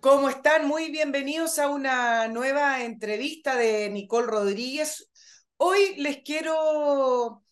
¿Cómo están? Muy bienvenidos a una nueva entrevista de Nicole Rodríguez. Hoy les quiero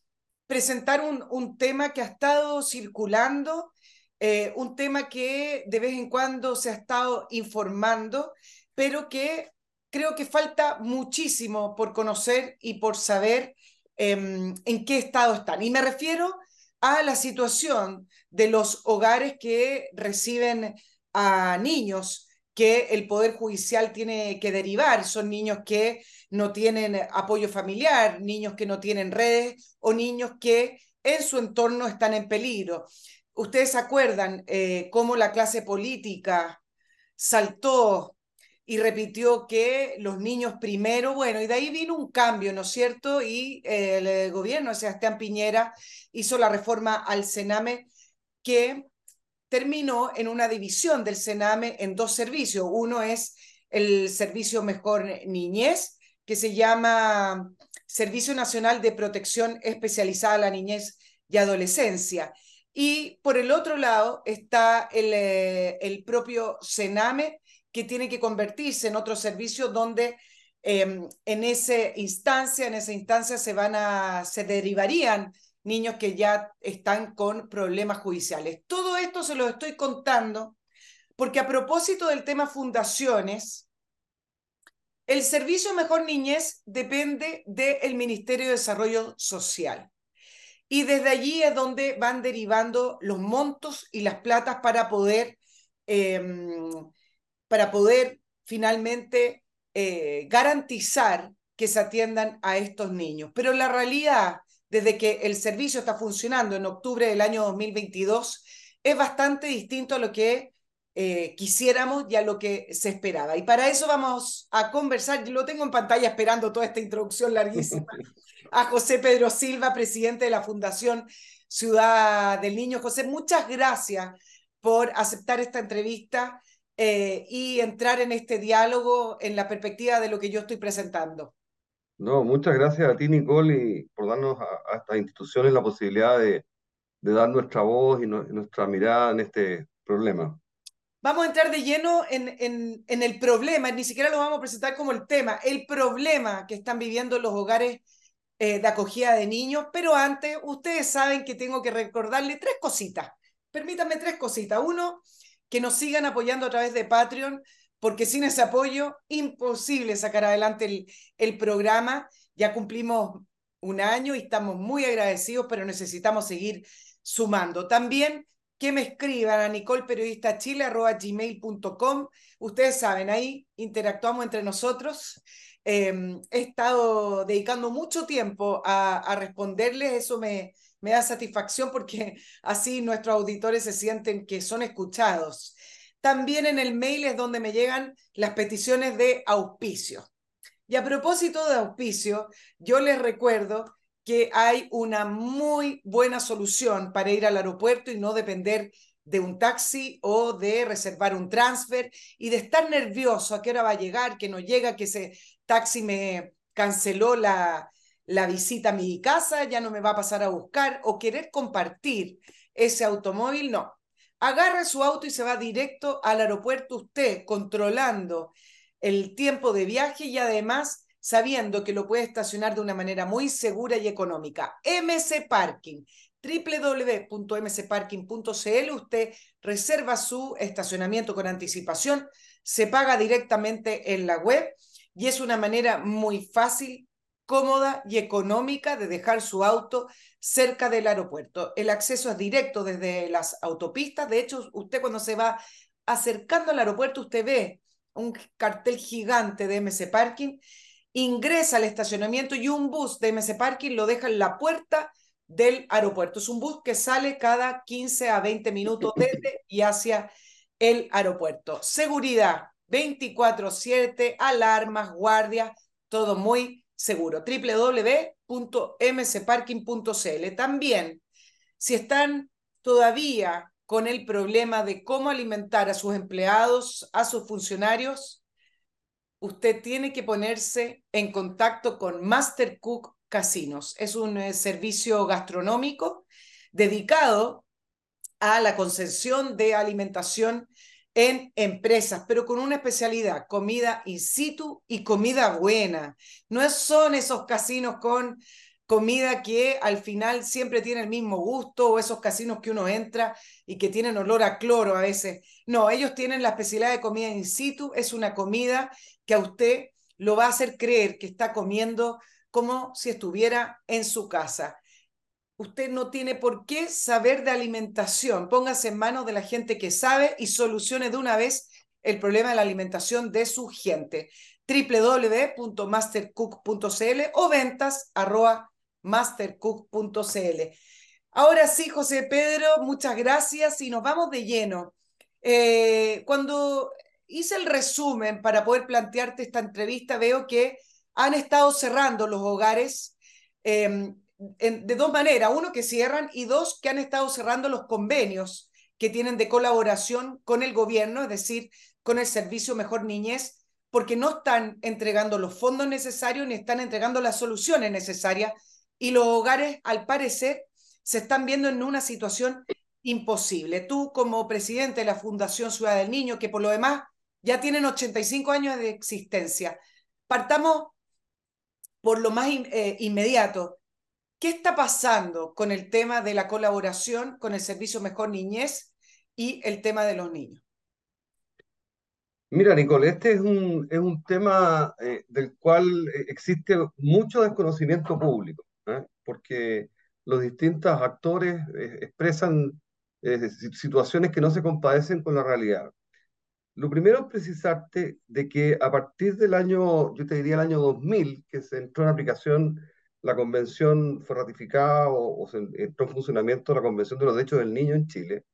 presentar un, un tema que ha estado circulando, eh, un tema que de vez en cuando se ha estado informando, pero que creo que falta muchísimo por conocer y por saber em, en qué estado están. Y me refiero a la situación de los hogares que reciben a niños que el Poder Judicial tiene que derivar. Son niños que no tienen apoyo familiar, niños que no tienen redes o niños que en su entorno están en peligro. Ustedes acuerdan eh, cómo la clase política saltó y repitió que los niños primero, bueno, y de ahí vino un cambio, ¿no es cierto? Y eh, el gobierno de Sebastián Piñera hizo la reforma al Sename que terminó en una división del Sename en dos servicios. Uno es el Servicio Mejor Niñez, que se llama Servicio Nacional de Protección Especializada a la Niñez y Adolescencia. Y por el otro lado está el, eh, el propio Sename, que tiene que convertirse en otro servicio donde eh, en esa instancia, en esa instancia se van a, se derivarían niños que ya están con problemas judiciales. Todo esto se lo estoy contando porque a propósito del tema fundaciones, el servicio Mejor Niñez depende del Ministerio de Desarrollo Social. Y desde allí es donde van derivando los montos y las platas para poder, eh, para poder finalmente eh, garantizar que se atiendan a estos niños. Pero la realidad, desde que el servicio está funcionando en octubre del año 2022, es bastante distinto a lo que eh, quisiéramos y a lo que se esperaba. Y para eso vamos a conversar, yo lo tengo en pantalla esperando toda esta introducción larguísima, a José Pedro Silva, presidente de la Fundación Ciudad del Niño. José, muchas gracias por aceptar esta entrevista eh, y entrar en este diálogo en la perspectiva de lo que yo estoy presentando. No, muchas gracias a ti, Nicole, y por darnos a, a estas instituciones la posibilidad de, de dar nuestra voz y, no, nuestra mirada en este problema. Vamos a entrar de lleno en, en, en, el problema, ni siquiera lo vamos a presentar como el tema, el problema que están viviendo los hogares eh, de acogida de niños, pero antes ustedes saben que tengo que recordarle tres cositas. Permítanme tres cositas. Uno, que nos sigan apoyando a través de Patreon, porque sin ese apoyo, imposible sacar adelante el, programa. Ya cumplimos un año y estamos muy agradecidos, pero necesitamos seguir sumando. También que me escriban a nicolperiodistachile.gmail.com. Ustedes saben, ahí interactuamos entre nosotros. Eh, he estado dedicando mucho tiempo a, a responderles, eso me, me da satisfacción porque así nuestros auditores se sienten que son escuchados. También en el mail es donde me llegan las peticiones de auspicio. Y a propósito de auspicio, yo les recuerdo que hay una muy buena solución para ir al aeropuerto y no depender de un taxi o de reservar un transfer y de estar nervioso a qué hora va a llegar, que no llega, que ese taxi me canceló la, la visita a mi casa, ya no me va a pasar a buscar o querer compartir ese automóvil, no. Agarra su auto y se va directo al aeropuerto usted, controlando el tiempo de viaje y además sabiendo que lo puede estacionar de una manera muy segura y económica. MC Parking, www.mcparking.cl, usted reserva su estacionamiento con anticipación, se paga directamente en la web y es una manera muy fácil, cómoda y económica de dejar su auto cerca del aeropuerto. El acceso es directo desde las autopistas, de hecho, usted cuando se va acercando al aeropuerto, usted ve un cartel gigante de MC Parking ingresa al estacionamiento y un bus de MC Parking lo deja en la puerta del aeropuerto. Es un bus que sale cada 15 a 20 minutos desde y hacia el aeropuerto. Seguridad 24/7, alarmas, guardias, todo muy seguro. www.mcparking.cl. También, si están todavía con el problema de cómo alimentar a sus empleados, a sus funcionarios, usted tiene que ponerse en contacto con Master Cook Casinos. Es un eh, servicio gastronómico dedicado a la concesión de alimentación en empresas, pero con una especialidad, comida in situ y comida buena. No son esos casinos con comida que al final siempre tiene el mismo gusto o esos casinos que uno entra y que tienen olor a cloro a veces. No, ellos tienen la especialidad de comida in situ, es una comida que a usted lo va a hacer creer que está comiendo como si estuviera en su casa. Usted no tiene por qué saber de alimentación. Póngase en manos de la gente que sabe y solucione de una vez el problema de la alimentación de su gente. www.mastercook.cl o ventas mastercook.cl. Ahora sí, José Pedro, muchas gracias y nos vamos de lleno. Eh, cuando hice el resumen para poder plantearte esta entrevista, veo que han estado cerrando los hogares. Eh, de dos maneras, uno que cierran y dos que han estado cerrando los convenios que tienen de colaboración con el gobierno, es decir, con el servicio Mejor Niñez, porque no están entregando los fondos necesarios ni están entregando las soluciones necesarias y los hogares, al parecer, se están viendo en una situación imposible. Tú, como presidente de la Fundación Ciudad del Niño, que por lo demás ya tienen 85 años de existencia, partamos por lo más eh, inmediato. ¿Qué está pasando con el tema de la colaboración con el Servicio Mejor Niñez y el tema de los niños? Mira, Nicole, este es un, es un tema eh, del cual eh, existe mucho desconocimiento público, ¿eh? porque los distintos actores expresan situaciones que no se compadecen con la realidad. Lo primero es precisarte de que a partir del año, yo te diría el año 2000, que se entró en aplicación la convención fue ratificada o, se entró en funcionamiento la Convención de los Derechos del Niño en Chile,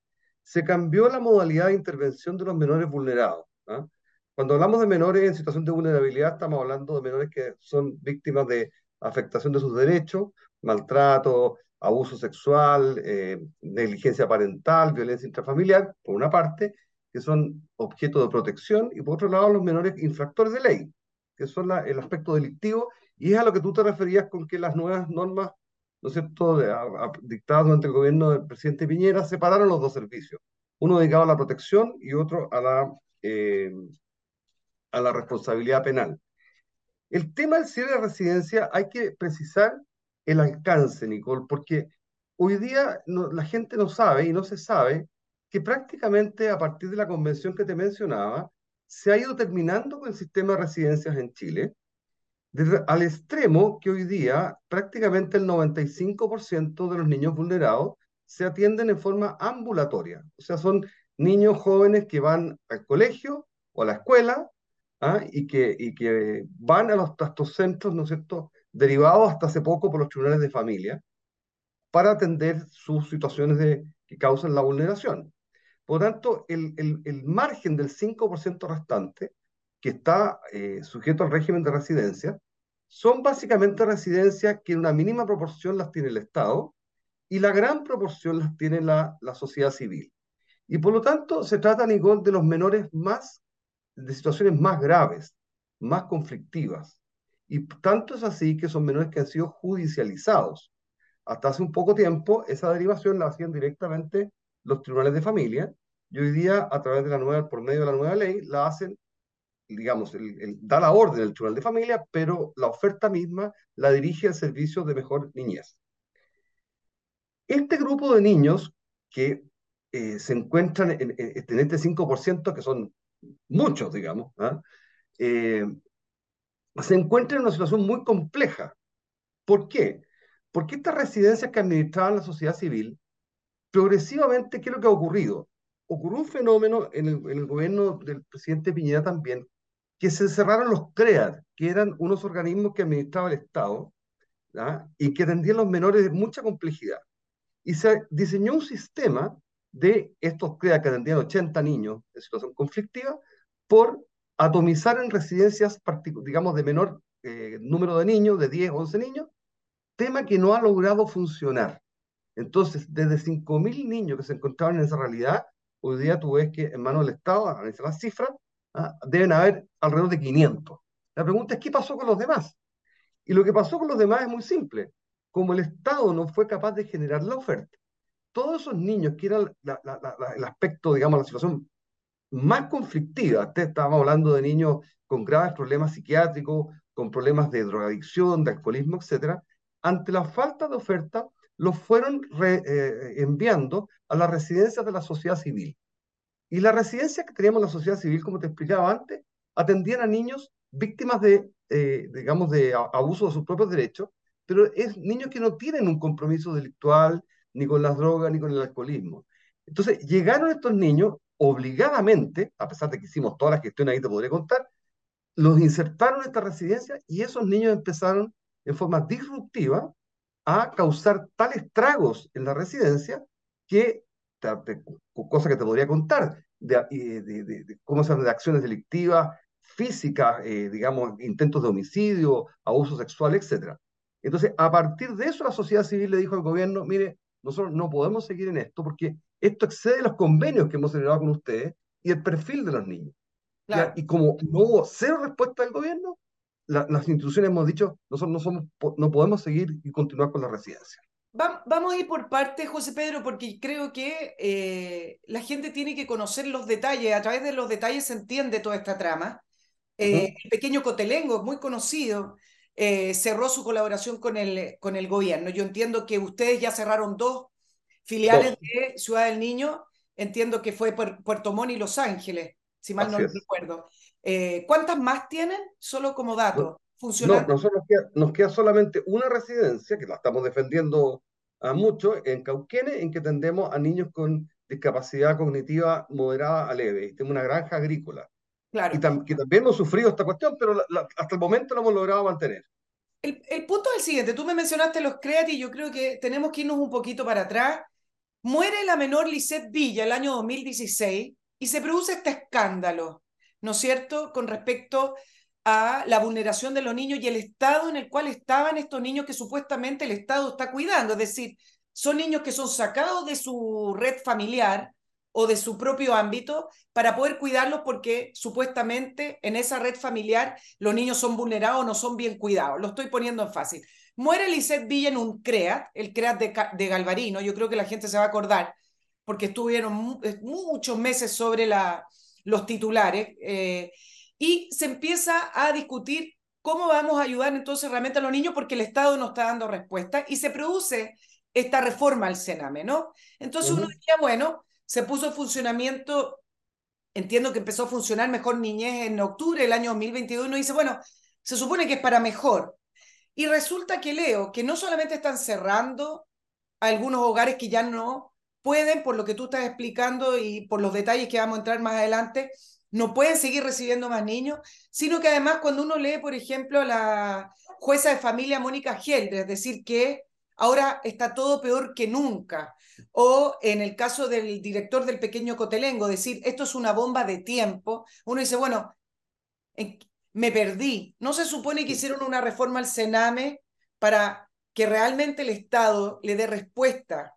se cambió la modalidad de intervención de los menores vulnerados. ¿ah? Cuando hablamos de menores en situación de vulnerabilidad, estamos hablando de menores que son víctimas de afectación de sus derechos, maltrato, abuso sexual, eh, negligencia parental, violencia intrafamiliar, por una parte, que son objeto de protección, y por otro lado los menores infractores de ley, que son el aspecto delictivo y es a lo que tú te referías con que las nuevas normas, ¿no es cierto?, dictadas durante el gobierno del presidente Piñera, separaron los dos servicios. Uno dedicado a la protección y otro a la, eh, a la responsabilidad penal. El tema del cierre de residencia hay que precisar el alcance, Nicole, porque hoy día la gente no sabe y no se sabe que prácticamente a partir de la convención que te mencionaba, se ha ido terminando con el sistema de residencias en Chile al extremo que hoy día prácticamente el 95% de los niños vulnerados se atienden en forma ambulatoria. O sea, son niños jóvenes que van al colegio o a la escuela ¿ah? y, que, y que van a, los, estos centros, ¿no es cierto?, derivados hasta hace poco por los tribunales de familia para atender sus situaciones de, que causan la vulneración. Por lo tanto, el, el, el margen del 5% restante, que está eh, sujeto al régimen de residencia, son básicamente residencias que en una mínima proporción las tiene el Estado y la gran proporción las tiene la, sociedad civil. Y por lo tanto se trata, Nicole, de los menores más, de situaciones más graves, más conflictivas. Y tanto es así que son menores que han sido judicializados. Hasta hace un poco tiempo esa derivación la hacían directamente los tribunales de familia y hoy día a través de la nueva, por medio de la nueva ley, la hacen digamos, el, da la orden el tribunal de familia, pero la oferta misma la dirige al servicio de mejor niñez. Este grupo de niños que eh, se encuentran en, este 5%, que son muchos, digamos, ¿ah? eh, se encuentran en una situación muy compleja. ¿Por qué? Porque estas residencias que administraban la sociedad civil, progresivamente, ¿qué es lo que ha ocurrido? Ocurrió un fenómeno en el, en el gobierno del presidente Piñera también, que se cerraron los CREAD, que eran unos organismos que administraba el Estado y que atendían los menores de mucha complejidad. Y se diseñó un sistema de estos CREAD que atendían 80 niños en situación conflictiva por atomizar en residencias, digamos, de menor eh, número de niños, de 10, 11 niños, tema que no ha logrado funcionar. Entonces, desde 5.000 niños que se encontraban en esa realidad, hoy día tú ves que en manos del Estado, analizar las cifras, ¿ah? deben haber alrededor de 500. La pregunta es, ¿qué pasó con los demás? Y lo que pasó con los demás es muy simple. Como el Estado no fue capaz de generar la oferta todos esos niños que la, el aspecto, digamos, la situación más conflictiva, estábamos hablando de niños con graves problemas psiquiátricos, con problemas de drogadicción, de alcoholismo, etcétera, ante la falta de oferta, los fueron eh, enviando a las residencias de la sociedad civil. Y la residencia que teníamos en la sociedad civil, como te explicaba antes, atendían a niños víctimas de, eh, digamos, de abuso de sus propios derechos, pero es niños que no tienen un compromiso delictual ni con las drogas ni con el alcoholismo. Entonces, llegaron estos niños obligadamente, a pesar de que hicimos toda la gestión ahí, te podría contar, los insertaron en esta residencia y esos niños empezaron en forma disruptiva a causar tales tragos en la residencia que, cosa que te podría contar, de, de, de, cómo se de acciones delictivas, físicas, eh, digamos, intentos de homicidio, abuso sexual, etc. Entonces, a partir de eso, la sociedad civil le dijo al gobierno, mire, nosotros no podemos seguir en esto porque esto excede los convenios que hemos celebrado con ustedes y el perfil de los niños. Y como no hubo cero respuesta del gobierno, las instituciones hemos dicho, nosotros no, somos, no podemos seguir y continuar con la residencia. Vamos a ir por partes, José Pedro, porque creo que eh, la gente tiene que conocer los detalles. A través de los detalles se entiende toda esta trama. Eh, el pequeño Cotelengo, muy conocido, eh, cerró su colaboración con el, con el gobierno. Yo entiendo que ustedes ya cerraron dos filiales de Ciudad del Niño. Entiendo que fue Puerto Montt y Los Ángeles, si mal no recuerdo. ¿Cuántas más tienen? Solo como dato. No, nosotros nos queda, solamente una residencia, que la estamos defendiendo a mucho, en Cauquenes, en que tendemos a niños con discapacidad cognitiva moderada a leve. Y tenemos una granja agrícola. Claro. Y que también hemos sufrido esta cuestión, pero hasta el momento lo hemos logrado mantener. El, el, punto es el siguiente, tú me mencionaste los CREAT y yo creo que tenemos que irnos un poquito para atrás. Muere la menor Lisette Villa el año 2016 y se produce este escándalo. ¿no es cierto?, con respecto a la vulneración de los niños y el estado en el cual estaban estos niños que supuestamente el Estado está cuidando. Es decir, son niños que son sacados de su red familiar o de su propio ámbito para poder cuidarlos porque supuestamente en esa red familiar los niños son vulnerados o no son bien cuidados. Lo estoy poniendo en fácil. Muere Lisette Villa un CREAT, el CREAT de, de Galvarino, yo creo que la gente se va a acordar, porque estuvieron muchos meses sobre la, los titulares, eh, y se empieza a discutir cómo vamos a ayudar entonces realmente a los niños porque el Estado no está dando respuesta y se produce esta reforma al Sename, ¿no? Entonces uno decía, bueno, se puso en funcionamiento, entiendo que empezó a funcionar mejor niñez en octubre del año 2021, y dice, bueno, se supone que es para mejor. Y resulta que leo que no solamente están cerrando algunos hogares que ya no pueden, por lo que tú estás explicando y por los detalles que vamos a entrar más adelante, no pueden seguir recibiendo más niños, sino que además cuando uno lee, por ejemplo, la jueza de familia Mónica Gelder, es decir, que ahora está todo peor que nunca, o en el caso del director del pequeño Cotelengo, decir, esto es una bomba de tiempo, uno dice, bueno, me perdí. ¿No se supone que hicieron una reforma al Sename para que realmente el Estado le dé respuesta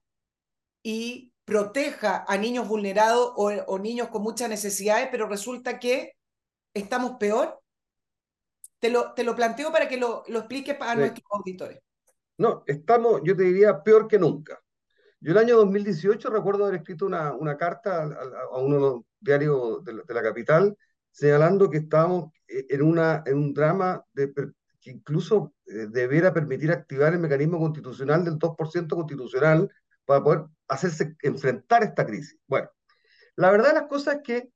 y proteja a niños vulnerados o, niños con muchas necesidades, pero resulta que estamos peor. Te lo, te lo planteo para que lo, lo expliques para nuestros auditores. No, estamos, yo te diría, peor que nunca. Yo el año 2018 recuerdo haber escrito una, una carta a, uno de los diarios de la, capital señalando que estábamos en, una, en un drama de, que incluso eh, debiera permitir activar el mecanismo constitucional del 2% constitucional para poder hacerse enfrentar esta crisis. Bueno, la verdad de las cosas es que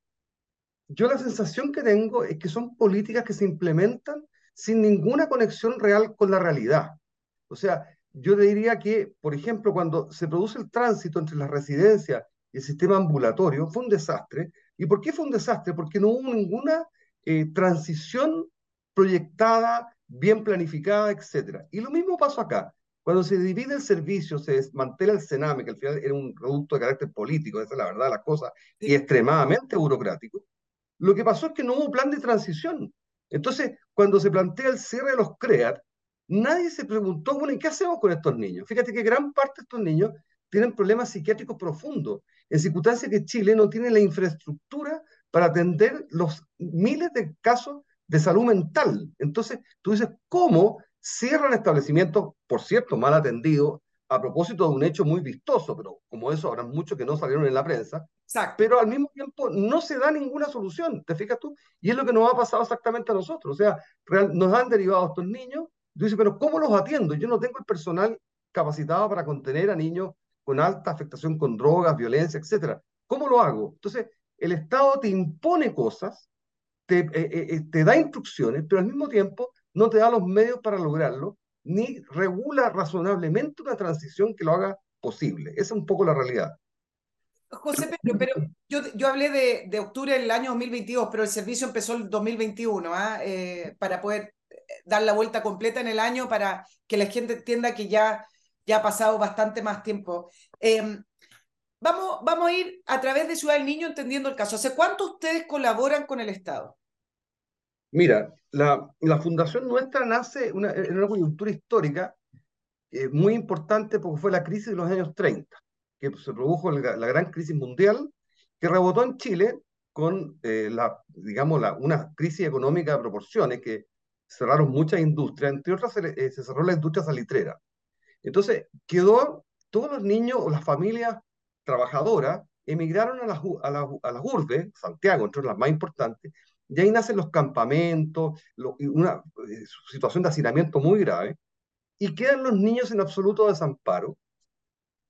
yo la sensación que tengo es que son políticas que se implementan sin ninguna conexión real con la realidad. O sea, yo diría que, por ejemplo, cuando se produce el tránsito entre las residencias y el sistema ambulatorio, fue un desastre. ¿Y por qué fue un desastre? Porque no hubo ninguna eh, transición proyectada, bien planificada, etc. Y lo mismo pasó acá. Cuando se divide el servicio, se desmantela el Sename, que al final era un producto de carácter político, esa es la verdad de las cosas, y extremadamente burocrático, lo que pasó es que no hubo plan de transición. Entonces, cuando se plantea el cierre de los CREAT, nadie se preguntó, bueno, ¿y qué hacemos con estos niños? Fíjate que gran parte de estos niños tienen problemas psiquiátricos profundos, en circunstancias que Chile no tiene la infraestructura para atender los miles de casos de salud mental. Entonces, tú dices, ¿cómo cierran establecimientos, por cierto, mal atendidos, a propósito de un hecho muy vistoso, pero como eso habrá muchos que no salieron en la prensa, Exacto. pero al mismo tiempo no se da ninguna solución, ¿te fijas tú? Y es lo que nos ha pasado exactamente a nosotros, o sea, real, nos han derivado estos niños, tú dices, pero ¿cómo los atiendo? Yo no tengo el personal capacitado para contener a niños con alta afectación con drogas, violencia, etcétera. ¿Cómo lo hago? Entonces, el Estado te impone cosas, te, eh, eh, te da instrucciones, pero al mismo tiempo no te da los medios para lograrlo, ni regula razonablemente una transición que lo haga posible. Esa es un poco la realidad. José Pedro, pero yo, hablé de, octubre del año 2022, pero el servicio empezó el 2021, ¿ah? eh, para poder dar la vuelta completa en el año, para que la gente entienda que ya, ya ha pasado bastante más tiempo. Eh, vamos, vamos a ir a través de Ciudad del Niño entendiendo el caso. ¿Hace cuánto ustedes colaboran con el Estado? Mira, la, la fundación nuestra nace una, en una coyuntura histórica eh, muy importante porque fue la crisis de los años 30, que se produjo la, la gran crisis mundial que rebotó en Chile con, eh, la, digamos, la, una crisis económica de proporciones que cerraron muchas industrias, entre otras se, eh, se cerró la industria salitrera. Entonces, quedó, todos los niños o las familias trabajadoras emigraron a las, a las, a las urbes, Santiago, entre las más importantes, y ahí nacen los campamentos, lo, una eh, situación de hacinamiento muy grave, y quedan los niños en absoluto desamparo.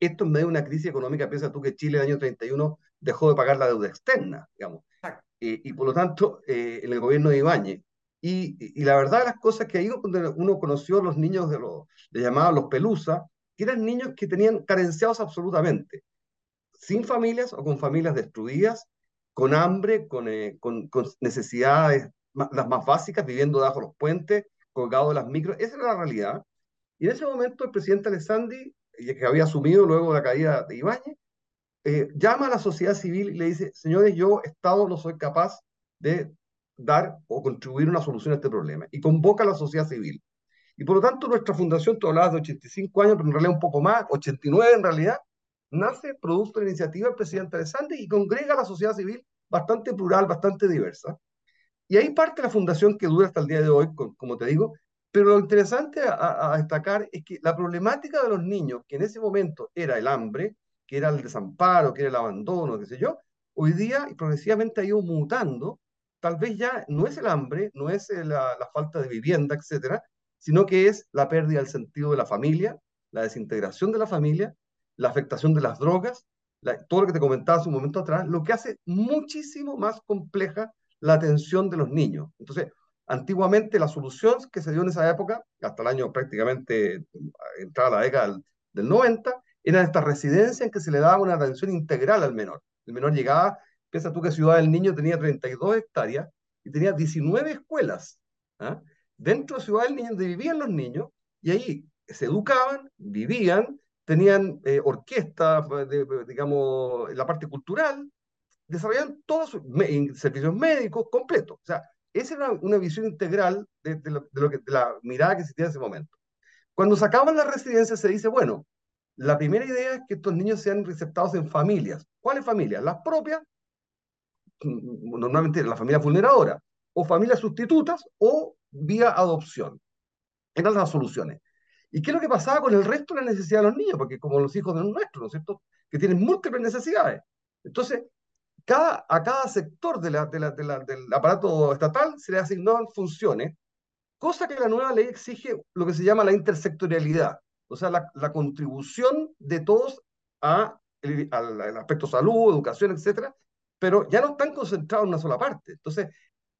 Esto en medio de una crisis económica, piensa tú que Chile en el año 31 dejó de pagar la deuda externa, digamos, eh, y por lo tanto eh, en el gobierno de Ibáñez. Y, y, la verdad de las cosas que ahí uno conoció a los niños de los, le llamaban los pelusa, que eran niños que tenían carenciados absolutamente, sin familias o con familias destruidas, con hambre, con, eh, necesidades las más básicas, viviendo debajo de los puentes, colgados de las micros. Esa era la realidad. Y en ese momento el presidente Alessandri, que había asumido luego la caída de Ibáñez, eh, llama a la sociedad civil y le dice, señores, yo, Estado, no soy capaz de dar o contribuir una solución a este problema. Y convoca a la sociedad civil. Y por lo tanto, nuestra fundación, tú hablabas de 85 años, pero en realidad un poco más, 89 en realidad, nace producto de la iniciativa del presidente Alessandri y congrega a la sociedad civil bastante plural, bastante diversa. Y ahí parte la fundación que dura hasta el día de hoy, como te digo, pero lo interesante a, destacar es que la problemática de los niños, que en ese momento era el hambre, que era el desamparo, que era el abandono, qué sé yo, hoy día y progresivamente ha ido mutando, tal vez ya no es el hambre, no es la, la falta de vivienda, etcétera, sino que es la pérdida del sentido de la familia, la desintegración de la familia, la afectación de las drogas, la, todo lo que te comentaba hace un momento atrás, lo que hace muchísimo más compleja la atención de los niños. Entonces, antiguamente la solución que se dio en esa época, hasta el año prácticamente entrada la década del, del 90, eran estas residencias en que se le daba una atención integral al menor. El menor llegaba, piensa tú que Ciudad del Niño tenía 32 hectáreas y tenía 19 escuelas. ¿ah? Dentro de Ciudad del Niño, donde vivían los niños, y ahí se educaban, vivían, tenían eh, orquestas, de, digamos, la parte cultural, desarrollaban todos sus me, servicios médicos completos. O sea, esa era una visión integral de, lo, que, la mirada que existía en ese momento. Cuando se acaban las residencias se dice, bueno, la primera idea es que estos niños sean receptados en familias. ¿Cuáles familias? Las propias, normalmente las familias vulneradoras, o familias sustitutas, o vía adopción. Eran las soluciones. ¿Y qué es lo que pasaba con el resto de la necesidad de los niños? Porque como los hijos de los nuestros, ¿no es cierto? Que tienen múltiples necesidades. Entonces, a cada sector del aparato estatal se le asignaban funciones, cosa que la nueva ley exige lo que se llama la intersectorialidad, o sea, la, la contribución de todos a el, al, al, aspecto salud, educación, etcétera, pero ya no están concentrados en una sola parte. Entonces,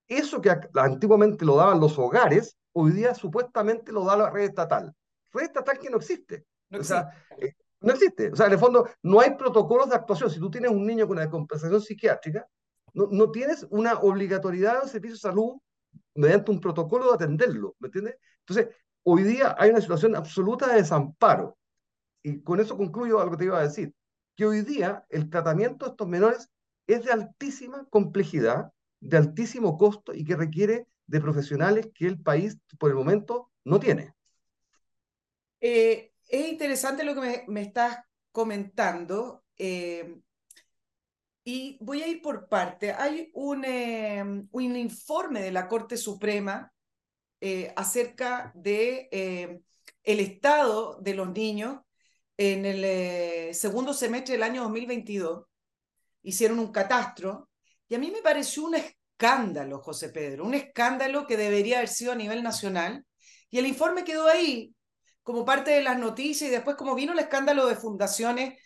eso que antiguamente lo daban los hogares, hoy día supuestamente lo da la red estatal red estatal que no existe. No existe. O sea, eh, no existe. O sea, en el fondo, no hay protocolos de actuación. Si tú tienes un niño con una descompensación psiquiátrica, no, no tienes una obligatoriedad del servicio de salud mediante un protocolo de atenderlo. ¿Me entiendes? Entonces, hoy día hay una situación absoluta de desamparo. Y con eso concluyo algo que te iba a decir. Que hoy día el tratamiento de estos menores es de altísima complejidad, de altísimo costo y que requiere de profesionales que el país por el momento no tiene. Eh, es interesante lo que me, me estás comentando. Eh, y voy a ir por parte. Hay un, eh, un informe de la Corte Suprema acerca de el estado de los niños en el segundo semestre del año 2022, hicieron un catastro y a mí me pareció un escándalo, José Pedro, un escándalo que debería haber sido a nivel nacional. Y el informe quedó ahí como parte de las noticias y después como vino el escándalo de fundaciones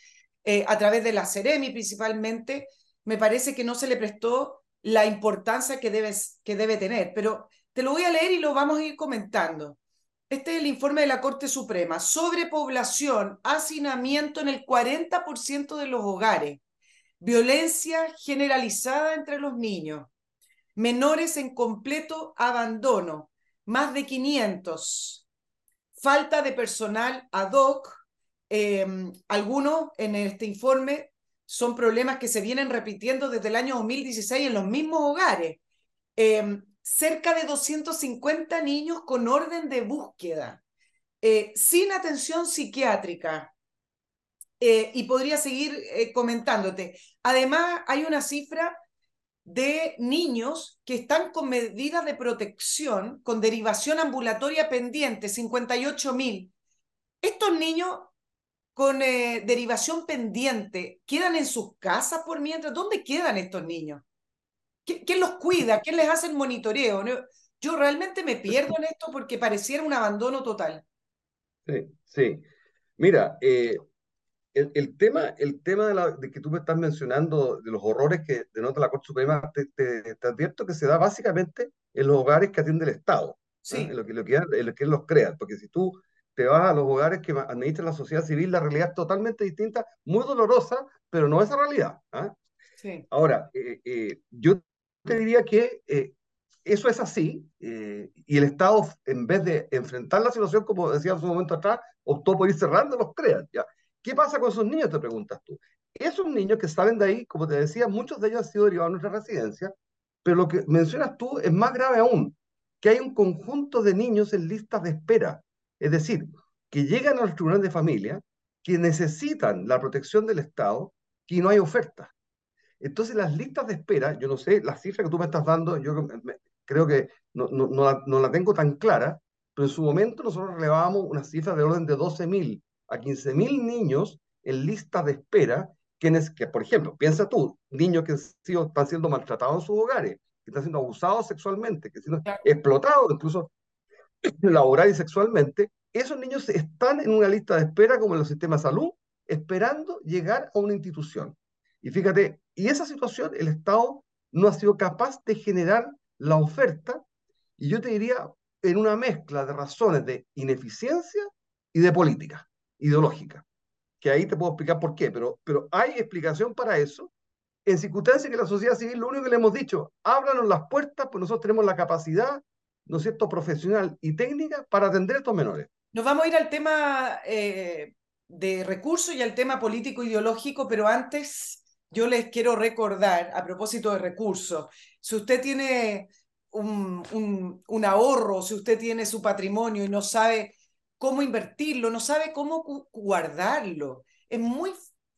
eh, a través de la Ceremi principalmente, me parece que no se le prestó la importancia que, que debe tener. Pero te lo voy a leer y lo vamos a ir comentando. Este es el informe de la Corte Suprema. Sobrepoblación, hacinamiento en el 40% de los hogares, violencia generalizada entre los niños, menores en completo abandono, más de 500, falta de personal ad hoc. Em, algunos en este informe son problemas que se vienen repitiendo desde el año 2016 en los mismos hogares. Em, cerca de 250 niños con orden de búsqueda, eh, sin atención psiquiátrica. Eh, y podría seguir eh, comentándote. Además, hay una cifra de niños que están con medidas de protección, con derivación ambulatoria pendiente, 58 mil. Estos niños con eh, derivación pendiente quedan en sus casas por mientras. ¿Dónde quedan estos niños? ¿Quién los cuida? ¿Quién les hace el monitoreo? Yo realmente me pierdo en esto porque pareciera un abandono total. Sí, sí. Mira, eh, el, tema, el tema de, la, de, que tú me estás mencionando, de los horrores que denota la Corte Suprema, te, te, advierto que se da básicamente en los hogares que atiende el Estado, sí. en, lo que, lo que, en lo que los crean, porque si tú te vas a los hogares que administra la sociedad civil, la realidad es totalmente distinta, muy dolorosa, pero no esa realidad. ¿ah? Sí. Ahora, eh, eh, yo te diría que eh, eso es así, y el Estado, en vez de enfrentar la situación, como decía en su momento atrás, optó por ir cerrando los CREAT. ¿ya? ¿Qué pasa con esos niños? Te preguntas tú. Esos niños que salen de ahí, como te decía, muchos de ellos han sido derivados a nuestra residencia, pero lo que mencionas tú es más grave aún, que hay un conjunto de niños en listas de espera. Es decir, que llegan a los tribunales de familia, que necesitan la protección del Estado, y no hay oferta. Entonces, las listas de espera, yo no sé, la cifra que tú me estás dando, yo creo que no, no, no, la, no la tengo tan clara, pero en su momento nosotros relevábamos una cifra de orden de 12.000 a 15.000 niños en lista de espera, quienes, que por ejemplo, piensa tú, niños que están siendo maltratados en sus hogares, que están siendo abusados sexualmente, que están siendo explotados incluso laboral y sexualmente, esos niños están en una lista de espera como en los sistemas de salud, esperando llegar a una institución. Y fíjate, y esa situación el Estado no ha sido capaz de generar la oferta, y yo te diría, en una mezcla de razones de ineficiencia y de política ideológica, que ahí te puedo explicar por qué, pero, pero hay explicación para eso. En circunstancias que la sociedad civil, lo único que le hemos dicho, ábranos las puertas, pues nosotros tenemos la capacidad, ¿no es cierto?, profesional y técnica para atender a estos menores. Nos vamos a ir al tema eh, de recursos y al tema político ideológico, pero antes yo les quiero recordar, a propósito de recursos, si usted tiene un, un ahorro, si usted tiene su patrimonio y no sabe cómo invertirlo, no sabe cómo guardarlo. Es muy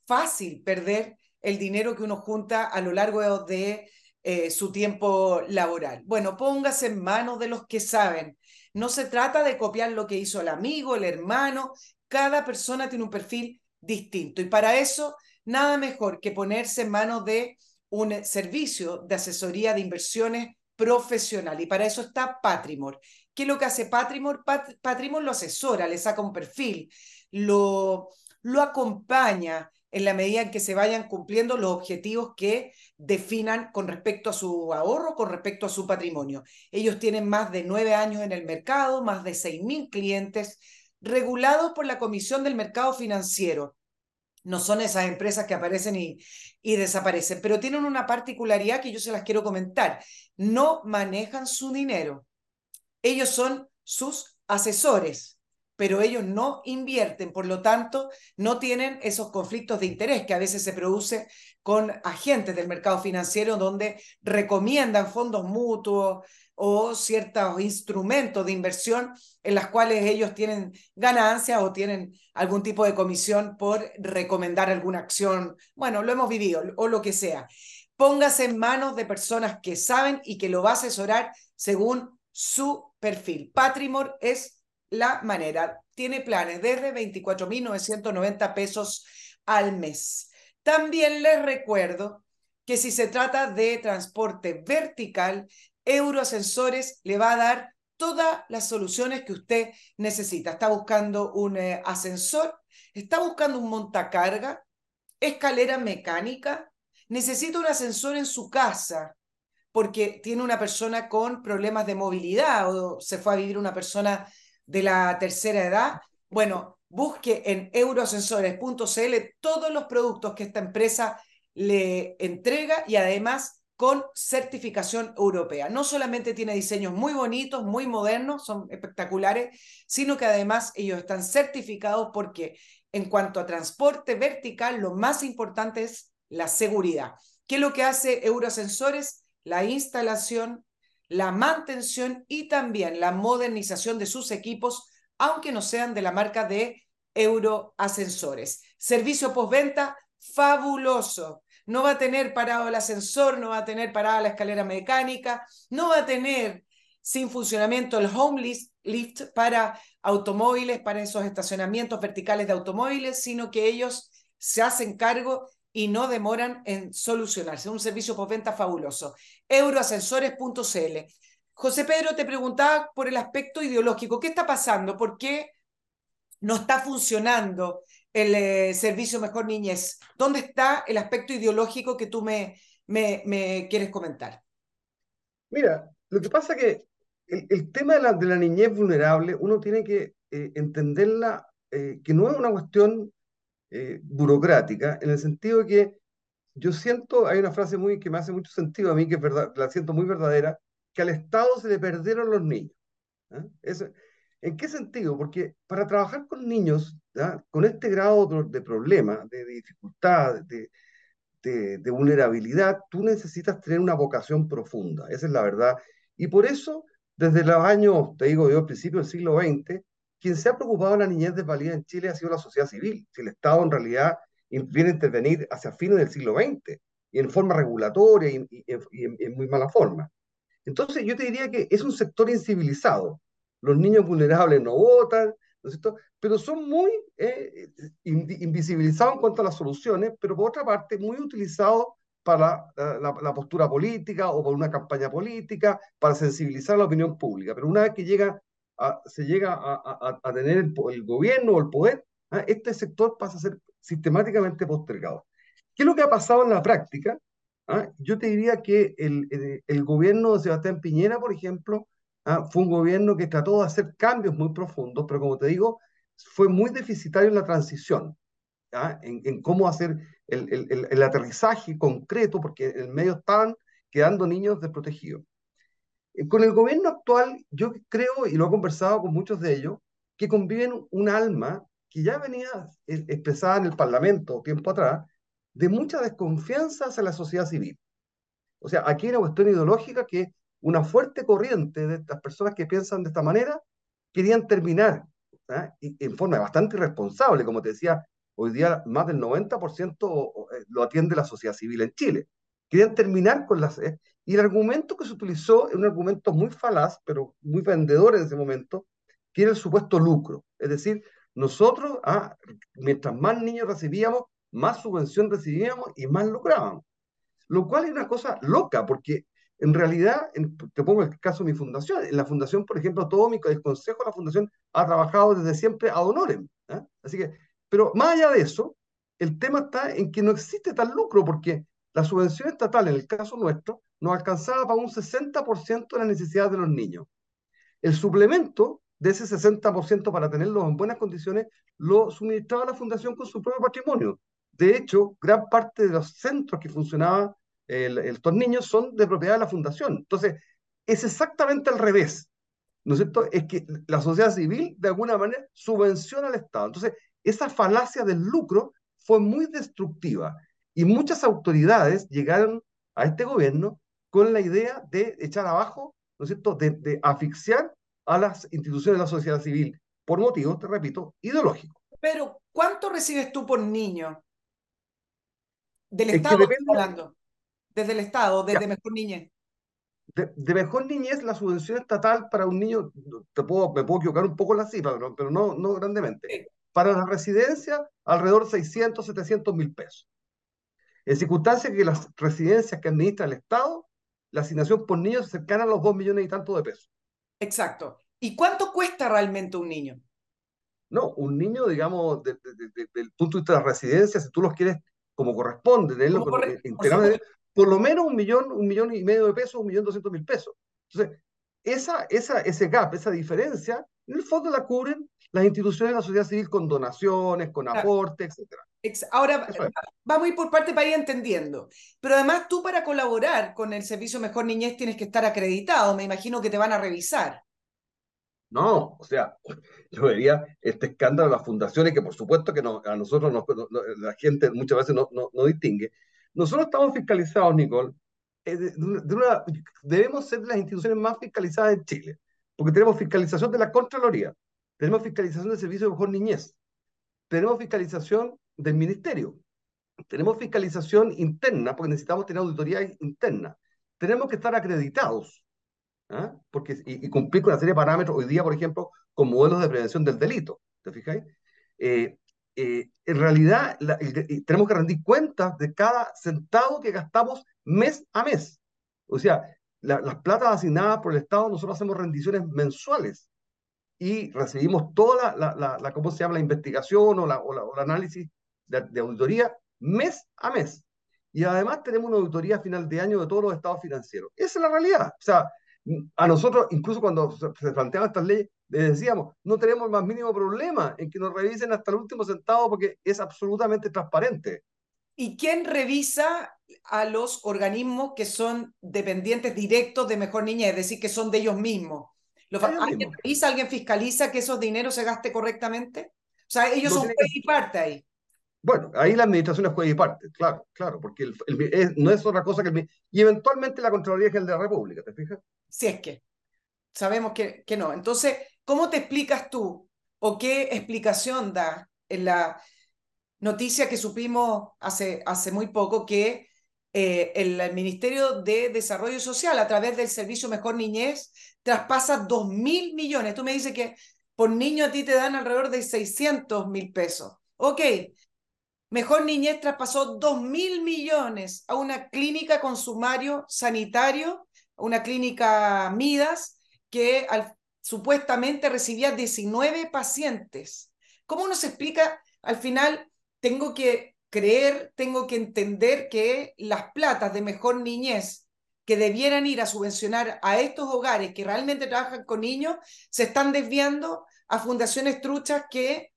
fácil perder el dinero que uno junta a lo largo de eh, su tiempo laboral. Bueno, póngase en manos de los que saben. No se trata de copiar lo que hizo el amigo, el hermano. Cada persona tiene un perfil distinto y para eso nada mejor que ponerse en manos de un servicio de asesoría de inversiones profesional y para eso está Patrimor. ¿Qué es lo que hace Patrimor? Patrimor lo asesora, le saca un perfil, lo, lo acompaña en la medida en que se vayan cumpliendo los objetivos que definan con respecto a su ahorro, con respecto a su patrimonio. Ellos tienen más de nueve años en el mercado, más de seis mil clientes regulados por la Comisión del Mercado Financiero. No son esas empresas que aparecen y, y desaparecen, pero tienen una particularidad que yo se las quiero comentar. No manejan su dinero ellos son sus asesores, pero ellos no invierten, por lo tanto, no tienen esos conflictos de interés que a veces se produce con agentes del mercado financiero donde recomiendan fondos mutuos o ciertos instrumentos de inversión en las cuales ellos tienen ganancias o tienen algún tipo de comisión por recomendar alguna acción. Bueno, lo hemos vivido o lo que sea. Póngase en manos de personas que saben y que lo va a asesorar según su perfil. Patrimor es la manera. Tiene planes desde 24.990 pesos al mes. También les recuerdo que si se trata de transporte vertical, Euroascensores le va a dar todas las soluciones que usted necesita. Está buscando un eh, ascensor, está buscando un montacarga, escalera mecánica, necesita un ascensor en su casa porque tiene una persona con problemas de movilidad o se fue a vivir una persona de la tercera edad. Bueno, busque en euroascensores.cl todos los productos que esta empresa le entrega y además con certificación europea. No solamente tiene diseños muy bonitos, muy modernos, son espectaculares, sino que además ellos están certificados porque en cuanto a transporte vertical, lo más importante es la seguridad. ¿Qué es lo que hace Euroascensores? La instalación, la mantención y también la modernización de sus equipos, aunque no sean de la marca de Euroascensores. Servicio postventa fabuloso. No va a tener parado el ascensor, no va a tener parada la escalera mecánica, no va a tener sin funcionamiento el home lift para automóviles, para esos estacionamientos verticales de automóviles, sino que ellos se hacen cargo y no demoran en solucionarse. Un servicio postventa fabuloso. Euroascensores.cl. José Pedro te preguntaba por el aspecto ideológico. ¿Qué está pasando? ¿Por qué no está funcionando el eh, servicio Mejor Niñez? ¿Dónde está el aspecto ideológico que tú me, me, quieres comentar? Mira, lo que pasa es que el, el tema de la, de la, niñez vulnerable, uno tiene que eh, entenderla, eh, que no es una cuestión eh, burocrática, en el sentido que yo siento, hay una frase muy que me hace mucho sentido a mí, que es la siento muy verdadera, que al Estado se le perdieron los niños. ¿eh? Eso, ¿En qué sentido? Porque para trabajar con niños, ¿ya? con este grado de problema, de, de dificultad, de, vulnerabilidad, tú necesitas tener una vocación profunda, esa es la verdad. Y por eso, desde los años, te digo yo, al principio del siglo XX, quien se ha preocupado de la niñez desvalida en Chile ha sido la sociedad civil. Si el Estado en realidad viene a intervenir hacia fines del siglo XX y en forma regulatoria y, y, y, en, en muy mala forma. Entonces yo te diría que es un sector incivilizado. Los niños vulnerables no votan, ¿no es cierto? pero son muy eh, invisibilizados en cuanto a las soluciones, pero por otra parte muy utilizados para la, la, la, postura política o por una campaña política, para sensibilizar a la opinión pública. Pero una vez que llega se llega a, tener el, gobierno o el poder, ¿ah? este sector pasa a ser sistemáticamente postergado. ¿Qué es lo que ha pasado en la práctica? ¿Ah? Yo te diría que el, el, el, gobierno de Sebastián Piñera, por ejemplo, ¿ah? fue un gobierno que trató de hacer cambios muy profundos, pero como te digo, fue muy deficitario en la transición, en, cómo hacer el, el, aterrizaje concreto, porque en el medio estaban quedando niños desprotegidos. Con el gobierno actual, yo creo, y lo he conversado con muchos de ellos, que conviven un alma que ya venía expresada en el Parlamento tiempo atrás, de mucha desconfianza hacia la sociedad civil. O sea, aquí hay una cuestión ideológica que una fuerte corriente de estas personas que piensan de esta manera querían terminar ¿eh? en forma bastante irresponsable, como te decía, hoy día más del 90% lo atiende la sociedad civil en Chile. Querían terminar con las... Y el argumento que se utilizó es un argumento muy falaz, pero muy vendedor en ese momento, que era el supuesto lucro. Es decir, nosotros, ah, mientras más niños recibíamos, más subvención recibíamos y más lucrábamos. Lo cual es una cosa loca, porque en realidad, en, te pongo el caso de mi fundación. En la fundación, por ejemplo, todo mi el consejo de la fundación ha trabajado desde siempre a honorem. ¿eh? Así que, pero más allá de eso, el tema está en que no existe tal lucro, porque la subvención estatal, en el caso nuestro, nos alcanzaba para un 60% de las necesidades de los niños. El suplemento de ese 60% para tenerlos en buenas condiciones lo suministraba la fundación con su propio patrimonio. De hecho, gran parte de los centros que funcionaban estos niños son de propiedad de la fundación. Entonces, es exactamente al revés. ¿No es cierto? Es que la sociedad civil, de alguna manera, subvenciona al Estado. Entonces, esa falacia del lucro fue muy destructiva. Y muchas autoridades llegaron a este gobierno con la idea de echar abajo, ¿no es cierto?, de, de asfixiar a las instituciones de la sociedad civil, por motivos, te repito, ideológicos. Pero, ¿cuánto recibes tú por niño? Del Estado, es depende, hablando. Desde el Estado, desde ya. Mejor Niñez. de, mejor niñez, la subvención estatal para un niño, te puedo, me puedo equivocar un poco la cifra, pero, no, no grandemente. Para la residencia, alrededor de 600, 700 mil pesos. En circunstancias que las residencias que administra el Estado, la asignación por niño se cercana a los 2 millones y tanto de pesos. Exacto. ¿Y cuánto cuesta realmente un niño? No, un niño, digamos, desde el punto de vista de la residencia, si tú los quieres como corresponde, tenerlo por, por, lo menos un millón, un millón y medio de pesos, un millón doscientos mil pesos. Entonces, esa, esa, ese gap, esa diferencia, en el fondo la cubren las instituciones de la sociedad civil con donaciones, con aportes, etc. Ahora, vamos a ir por parte para ir entendiendo. Pero además tú para colaborar con el Servicio Mejor Niñez tienes que estar acreditado. Me imagino que te van a revisar. No, o sea, yo vería este escándalo de las fundaciones que por supuesto que no, a nosotros la gente muchas veces no, no, distingue. Nosotros estamos fiscalizados, Nicole, eh, de, una, debemos ser las instituciones más fiscalizadas en Chile, porque tenemos fiscalización de la Contraloría, tenemos fiscalización del Servicio de Mejor Niñez, tenemos fiscalización del Ministerio, tenemos fiscalización interna, porque necesitamos tener auditoría interna, tenemos que estar acreditados, ¿ah? Porque, y, cumplir con una serie de parámetros, hoy día, por ejemplo, con modelos de prevención del delito, ¿te fijáis? Eh, eh, en realidad tenemos que rendir cuentas de cada centavo que gastamos mes a mes. O sea, las platas asignadas por el Estado, nosotros hacemos rendiciones mensuales y recibimos toda la, la, la ¿cómo se llama?, la investigación o, la, o, el análisis de, de, auditoría mes a mes. Y además tenemos una auditoría a final de año de todos los estados financieros. Esa es la realidad. O sea, a nosotros, incluso cuando se planteaban estas leyes, les decíamos, no tenemos el más mínimo problema en que nos revisen hasta el último centavo porque es absolutamente transparente. ¿Y quién revisa a los organismos que son dependientes directos de Mejor Niña, es decir, que son de ellos mismos? ¿Alguien revisa, alguien fiscaliza que esos dineros se gaste correctamente? O sea, ellos son juez y parte ahí. Bueno, ahí la administración es juez y parte, claro, claro, porque el, no es otra cosa que el... Y eventualmente la Contraloría es el de la República, ¿te fijas? Si es que. Sabemos que, que no. Entonces, ¿cómo te explicas tú o qué explicación da en la noticia que supimos hace, hace muy poco que eh, el Ministerio de Desarrollo Social, a través del Servicio Mejor Niñez, traspasa 2 mil millones. Tú me dices que por niño a ti te dan alrededor de 600 mil pesos. Ok, Mejor Niñez traspasó 2 mil millones a una clínica con sumario sanitario una clínica Midas que supuestamente recibía 19 pacientes. ¿Cómo nos explica? Al final, tengo que creer, tengo que entender que las platas de mejor niñez que debieran ir a subvencionar a estos hogares que realmente trabajan con niños, se están desviando a fundaciones truchas que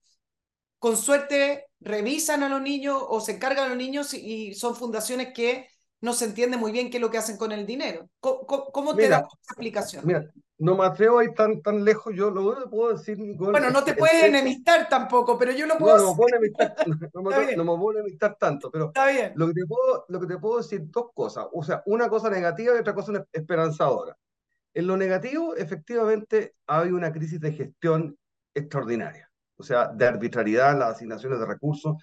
con suerte revisan a los niños o se encargan a los niños y son fundaciones que no se entiende muy bien qué es lo que hacen con el dinero. ¿Cómo, te da esa explicación? Mira, no me atrevo a ir tan, tan lejos. Yo lo que puedo decir, Nicole, Bueno, no te puedes enemistar tampoco, pero yo lo puedo No, no me puedo enemistar, no, me, puedo enemistar tanto, pero Está bien. Lo, que te puedo, lo que te puedo decir, dos cosas. O sea, una cosa negativa y otra cosa esperanzadora. En lo negativo, efectivamente, ha habido una crisis de gestión extraordinaria. O sea, de arbitrariedad en las asignaciones de recursos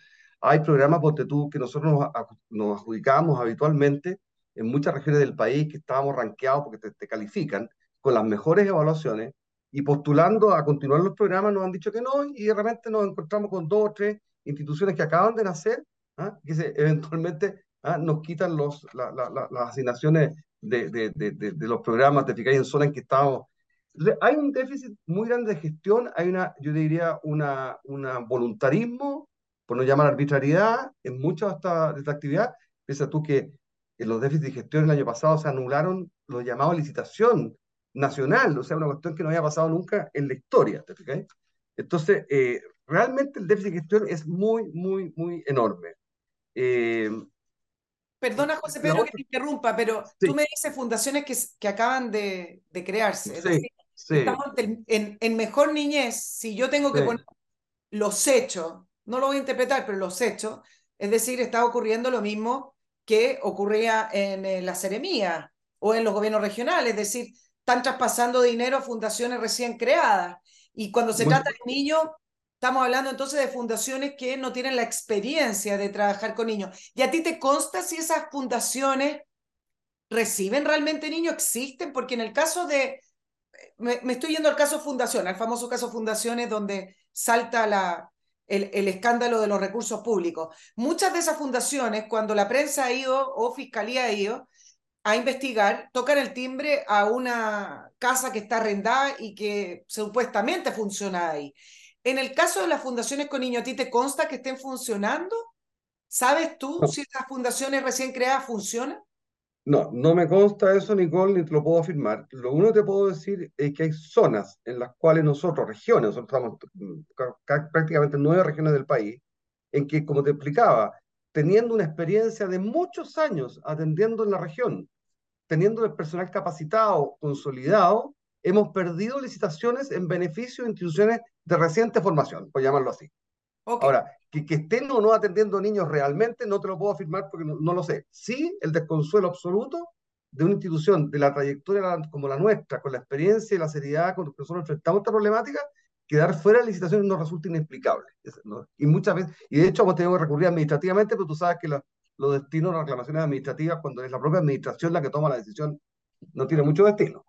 hay programas, porque tú, que nosotros nos, nos adjudicamos habitualmente en muchas regiones del país que estábamos rankeados porque te, califican con las mejores evaluaciones y postulando a continuar los programas nos han dicho que no y de repente nos encontramos con dos o tres instituciones que acaban de nacer ¿ah? que se, eventualmente ¿ah? nos quitan los, las asignaciones de, de, de, de, los programas, de ficar en zona en que estábamos. hay un déficit muy grande de gestión, hay una, yo diría, una, una voluntarismo por no llamar arbitrariedad, en mucha de esta, actividad. Piensa tú que en los déficits de gestión el año pasado se anularon los llamados licitación nacional, o sea, una cuestión que no había pasado nunca en la historia, ¿te fijas? Entonces, eh, realmente el déficit de gestión es muy, muy, muy enorme. Eh, Perdona, José Pedro, que te interrumpa, pero tú me dices fundaciones que, que acaban de, de crearse. Sí, sí. Estamos en, en, mejor niñez, si yo tengo que poner los hechos no lo voy a interpretar, pero los hechos, es decir, está ocurriendo lo mismo que ocurría en, eh, la seremía o en los gobiernos regionales, es decir, están traspasando dinero a fundaciones recién creadas. Y cuando se trata de niños, estamos hablando entonces de fundaciones que no tienen la experiencia de trabajar con niños. ¿Y a ti te consta si esas fundaciones ¿Reciben realmente niños? ¿Existen? Porque en el caso de, me, me estoy yendo al caso Fundación, al famoso caso Fundaciones donde salta la, el, el, escándalo de los recursos públicos. Muchas de esas fundaciones, cuando la prensa ha ido o Fiscalía ha ido a investigar, tocan el timbre a una casa que está arrendada y que supuestamente funciona ahí. En el caso de las fundaciones con niños, ¿a ti te consta que estén funcionando? ¿Sabes tú si las fundaciones recién creadas funcionan? No, no me consta eso, Nicole, ni te lo puedo afirmar. Lo único que te puedo decir es que hay zonas en las cuales nosotros, regiones, nosotros estamos mm, prácticamente en nueve regiones del país, en que, como te explicaba, teniendo una experiencia de muchos años atendiendo en la región, teniendo el personal capacitado, consolidado, hemos perdido licitaciones en beneficio de instituciones de reciente formación, por llamarlo así. Okay. Ahora, que, que, estén o no atendiendo niños realmente, no te lo puedo afirmar porque no, no, lo sé. Sí, el desconsuelo absoluto de una institución de la trayectoria como la nuestra, con la experiencia y la seriedad con que nosotros enfrentamos esta problemática, quedar fuera de licitaciones nos resulta inexplicable. Y muchas veces, y de hecho hemos tenido que recurrir administrativamente, pero tú sabes que la, los destinos de las reclamaciones administrativas, cuando es la propia administración la que toma la decisión, no tiene mucho destino.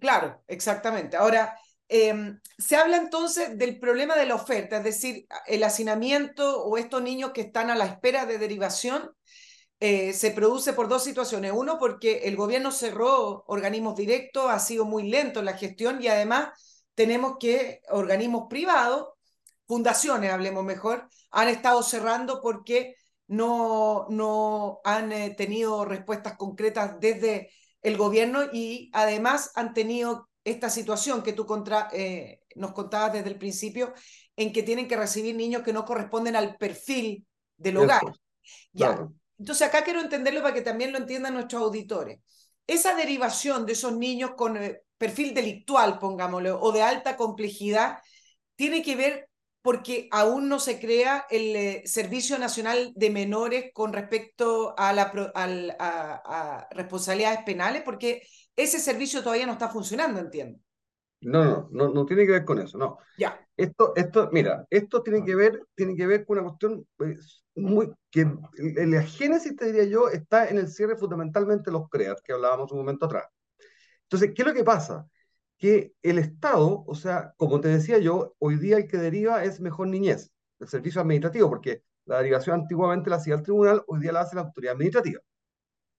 Claro, exactamente. Ahora, eh, se habla entonces del problema de la oferta, es decir, el hacinamiento o estos niños que están a la espera de derivación eh, se produce por dos situaciones. Uno, porque el gobierno cerró organismos directos, ha sido muy lento la gestión y además tenemos que organismos privados, fundaciones, hablemos mejor, han estado cerrando porque no, no han eh, tenido respuestas concretas desde el gobierno y además han tenido esta situación que tú contra, eh, nos contabas desde el principio, en que tienen que recibir niños que no corresponden al perfil del hogar. Eso, ya. Claro. Entonces acá quiero entenderlo para que también lo entiendan nuestros auditores. Esa derivación de esos niños con eh, perfil delictual, pongámoslo, o de alta complejidad, tiene que ver porque aún no se crea el eh, Servicio Nacional de Menores con respecto a, la, a, responsabilidades penales, porque ese servicio todavía no está funcionando, entiendo. No, no, no, no tiene que ver con eso, no. Ya. Esto, esto, mira, esto tiene que ver, tiene que ver con una cuestión pues, muy, que en la génesis, te diría yo, está en el cierre fundamentalmente de los CREAT, que hablábamos un momento atrás. Entonces, ¿qué es lo que pasa? que el Estado, o sea, como te decía yo, hoy día el que deriva es mejor niñez, el servicio administrativo, porque la derivación antiguamente la hacía el tribunal, hoy día la hace la autoridad administrativa.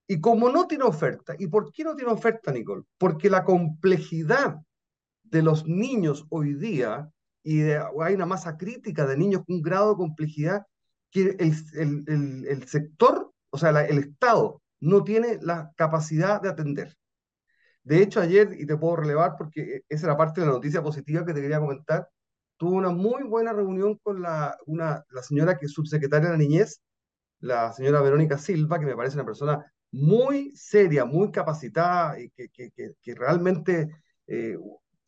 Y como no tiene oferta, ¿y por qué no tiene oferta, Nicole? Porque la complejidad de los niños hoy día, y hay una masa crítica de niños con un grado de complejidad que el, el, el, sector, o sea, el Estado, no tiene la capacidad de atender. De hecho, ayer, y te puedo relevar porque esa era parte de la noticia positiva que te quería comentar, tuve una muy buena reunión con la, una, la señora que es subsecretaria de la niñez, la señora Verónica Silva, que me parece una persona muy seria, muy capacitada y que, que, que, que realmente eh,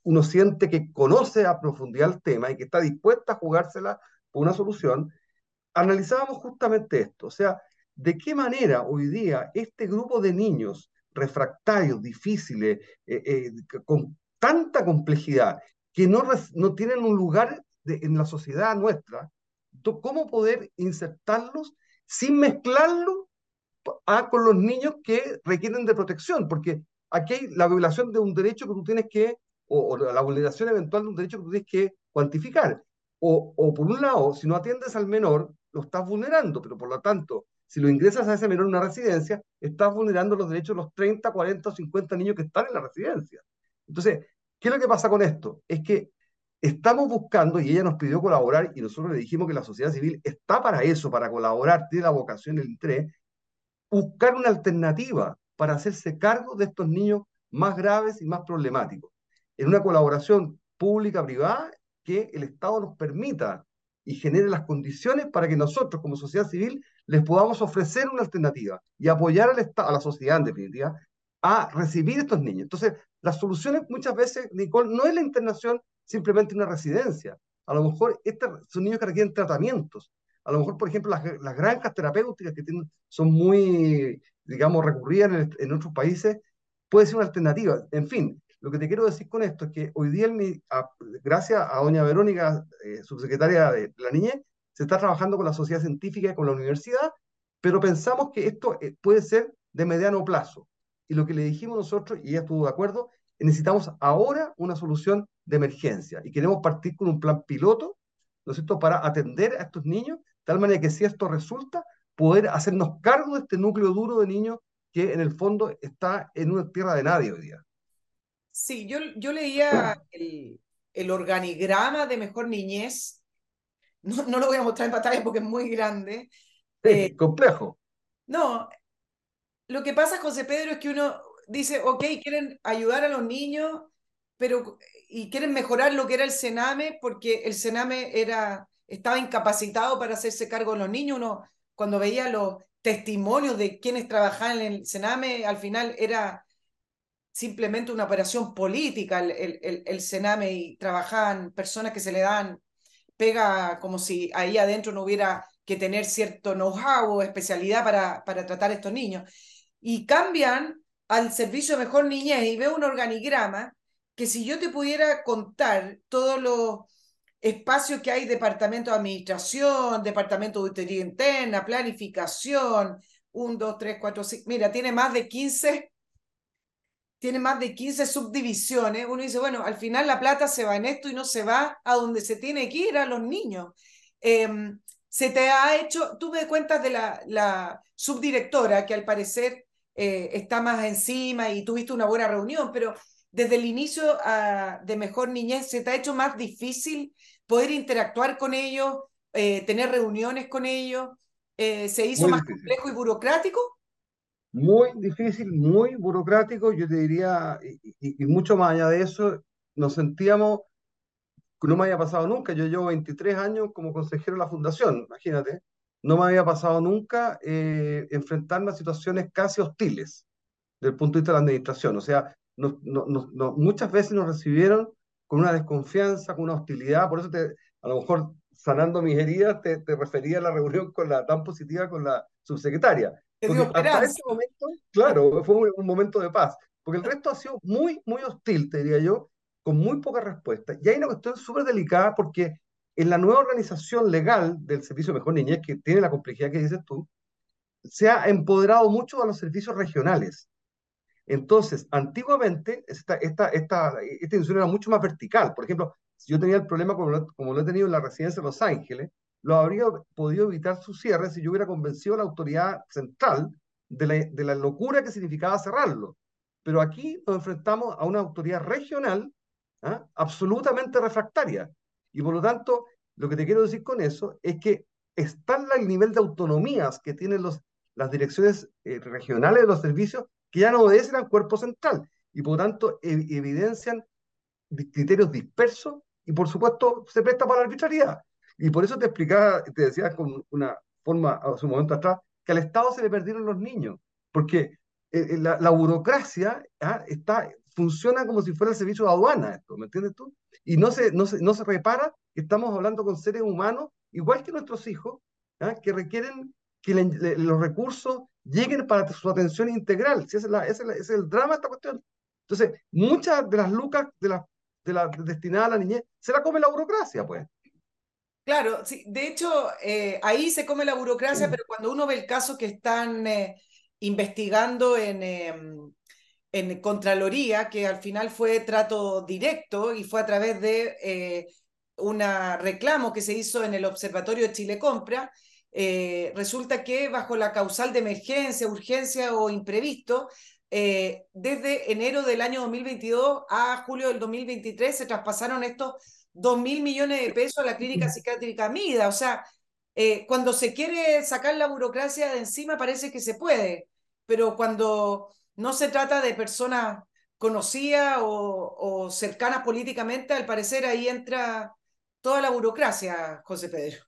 uno siente que conoce a profundidad el tema y que está dispuesta a jugársela por una solución. Analizábamos justamente esto, o sea, de qué manera hoy día este grupo de niños refractarios, difíciles, eh, eh, con tanta complejidad, que no, no tienen un lugar en la sociedad nuestra, ¿cómo poder insertarlos sin mezclarlo a, con los niños que requieren de protección? Porque aquí hay la violación de un derecho que tú tienes que, o, la vulneración eventual de un derecho que tú tienes que cuantificar. O, o por un lado, si no atiendes al menor, lo estás vulnerando, pero por lo tanto, si lo ingresas a ese menor en una residencia, estás vulnerando los derechos de los 30, 40 o 50 niños que están en la residencia. Entonces, ¿qué es lo que pasa con esto? Es que estamos buscando, y ella nos pidió colaborar, y nosotros le dijimos que la sociedad civil está para eso, para colaborar, tiene la vocación, el interés, buscar una alternativa para hacerse cargo de estos niños más graves y más problemáticos, en una colaboración pública-privada que el Estado nos permita y genere las condiciones para que nosotros como sociedad civil les podamos ofrecer una alternativa y apoyar al Estado, a la sociedad en definitiva, a recibir estos niños. Entonces, las soluciones muchas veces, Nicole, no es la internación simplemente una residencia. A lo mejor estos son niños que requieren tratamientos. A lo mejor, por ejemplo, las, las granjas terapéuticas que tienen, son muy, digamos, recurridas en, en otros países, puede ser una alternativa. En fin, lo que te quiero decir con esto es que hoy día, gracias a doña Verónica, eh, subsecretaria de la Niñez, se está trabajando con la sociedad científica y con la universidad, pero pensamos que esto eh, puede ser de mediano plazo. Y lo que le dijimos nosotros, y ella estuvo de acuerdo, necesitamos ahora una solución de emergencia y queremos partir con un plan piloto, ¿no para atender a estos niños, de tal manera que si esto resulta, poder hacernos cargo de este núcleo duro de niños que en el fondo está en una tierra de nadie hoy día. Sí, yo, yo leía el, el organigrama de Mejor Niñez, no, no, lo voy a mostrar en pantalla porque es muy grande. Sí, eh, complejo. No, lo que pasa, José Pedro, es que uno dice, ok, quieren ayudar a los niños, pero y quieren mejorar lo que era el Sename, porque el Sename era, estaba incapacitado para hacerse cargo de los niños. Uno, cuando veía los testimonios de quienes trabajaban en el Sename, al final era simplemente una operación política el, el, el, Sename y trabajaban personas que se le dan pega como si ahí adentro no hubiera que tener cierto know-how o especialidad para, para tratar a estos niños. Y cambian al servicio de mejor niñez y veo un organigrama que si yo te pudiera contar todos los espacios que hay, departamento de administración, departamento de utilidad interna, planificación, un, dos, tres, cuatro, cinco, mira, tiene más de 15, tiene más de 15 subdivisiones. Uno dice, bueno, al final la plata se va en esto y no se va a donde se tiene que ir a los niños. Em, se te ha hecho, tú me cuentas de la, la subdirectora que al parecer eh, está más encima y tuviste una buena reunión, pero desde el inicio uh, de Mejor Niñez, ¿se te ha hecho más difícil poder interactuar con ellos, eh, tener reuniones con ellos? Eh, ¿Se hizo Muy más difícil. complejo y burocrático? Muy difícil, muy burocrático, yo te diría, y, y- y mucho más allá de eso, nos sentíamos, no me había pasado nunca, yo llevo 23 años como consejero de la fundación, imagínate, no me había pasado nunca eh, enfrentarme a situaciones casi hostiles desde el punto de vista de la administración, o sea, nos- nos- nos- muchas veces nos recibieron con una desconfianza, con una hostilidad, por eso te, a lo mejor sanando mis heridas, te, te refería a la reunión con la tan positiva con la subsecretaria. Porque hasta ese momento, claro, fue un, un momento de paz, porque el resto ha sido muy, muy hostil, te diría yo, con muy poca respuesta. Y hay una cuestión súper delicada porque en la nueva organización legal del Servicio Mejor Niñez, que tiene la complejidad que dices tú, se ha empoderado mucho a los servicios regionales. Entonces, antiguamente, esta, esta, esta, esta institución era mucho más vertical. Por ejemplo, si yo tenía el problema como lo, como lo he tenido en la residencia de Los Ángeles, lo habría podido evitar su cierre si yo hubiera convencido a la autoridad central de la, locura que significaba cerrarlo. Pero aquí nos enfrentamos a una autoridad regional ¿ah? absolutamente refractaria. Y por lo tanto, lo que te quiero decir con eso es que está el nivel de autonomías que tienen las direcciones eh, regionales de los servicios que ya no obedecen al cuerpo central y por lo tanto ev evidencian criterios dispersos y por supuesto se presta para la arbitrariedad. Y por eso te explicaba, te decía con una forma hace un momento atrás, que al Estado se le perdieron los niños, porque eh, la, la, burocracia ¿ah? está, funciona como si fuera el servicio de aduana, esto, ¿me entiendes tú? Y no se, no se, no se repara que estamos hablando con seres humanos, igual que nuestros hijos, ¿ah? que requieren que le, le, los recursos lleguen para su atención integral. Ese, es la, ese, es la, ese es el drama de esta cuestión. Entonces, muchas de las lucas de las de la, destinada a la niñez se la come la burocracia, pues. Claro, sí, de hecho, eh, ahí se come la burocracia, pero cuando uno ve el caso que están eh, investigando en, eh, en Contraloría, que al final fue trato directo y fue a través de un reclamo que se hizo en el Observatorio de Chile Compra, eh, resulta que bajo la causal de emergencia, urgencia o imprevisto, eh, desde enero del año 2022 a julio del 2023 se traspasaron estos 2 mil millones de pesos a la clínica psiquiátrica Mida. O sea, eh, cuando se quiere sacar la burocracia de encima parece que se puede, pero cuando no se trata de personas conocidas o, o cercanas políticamente, al parecer ahí entra toda la burocracia, José Pedro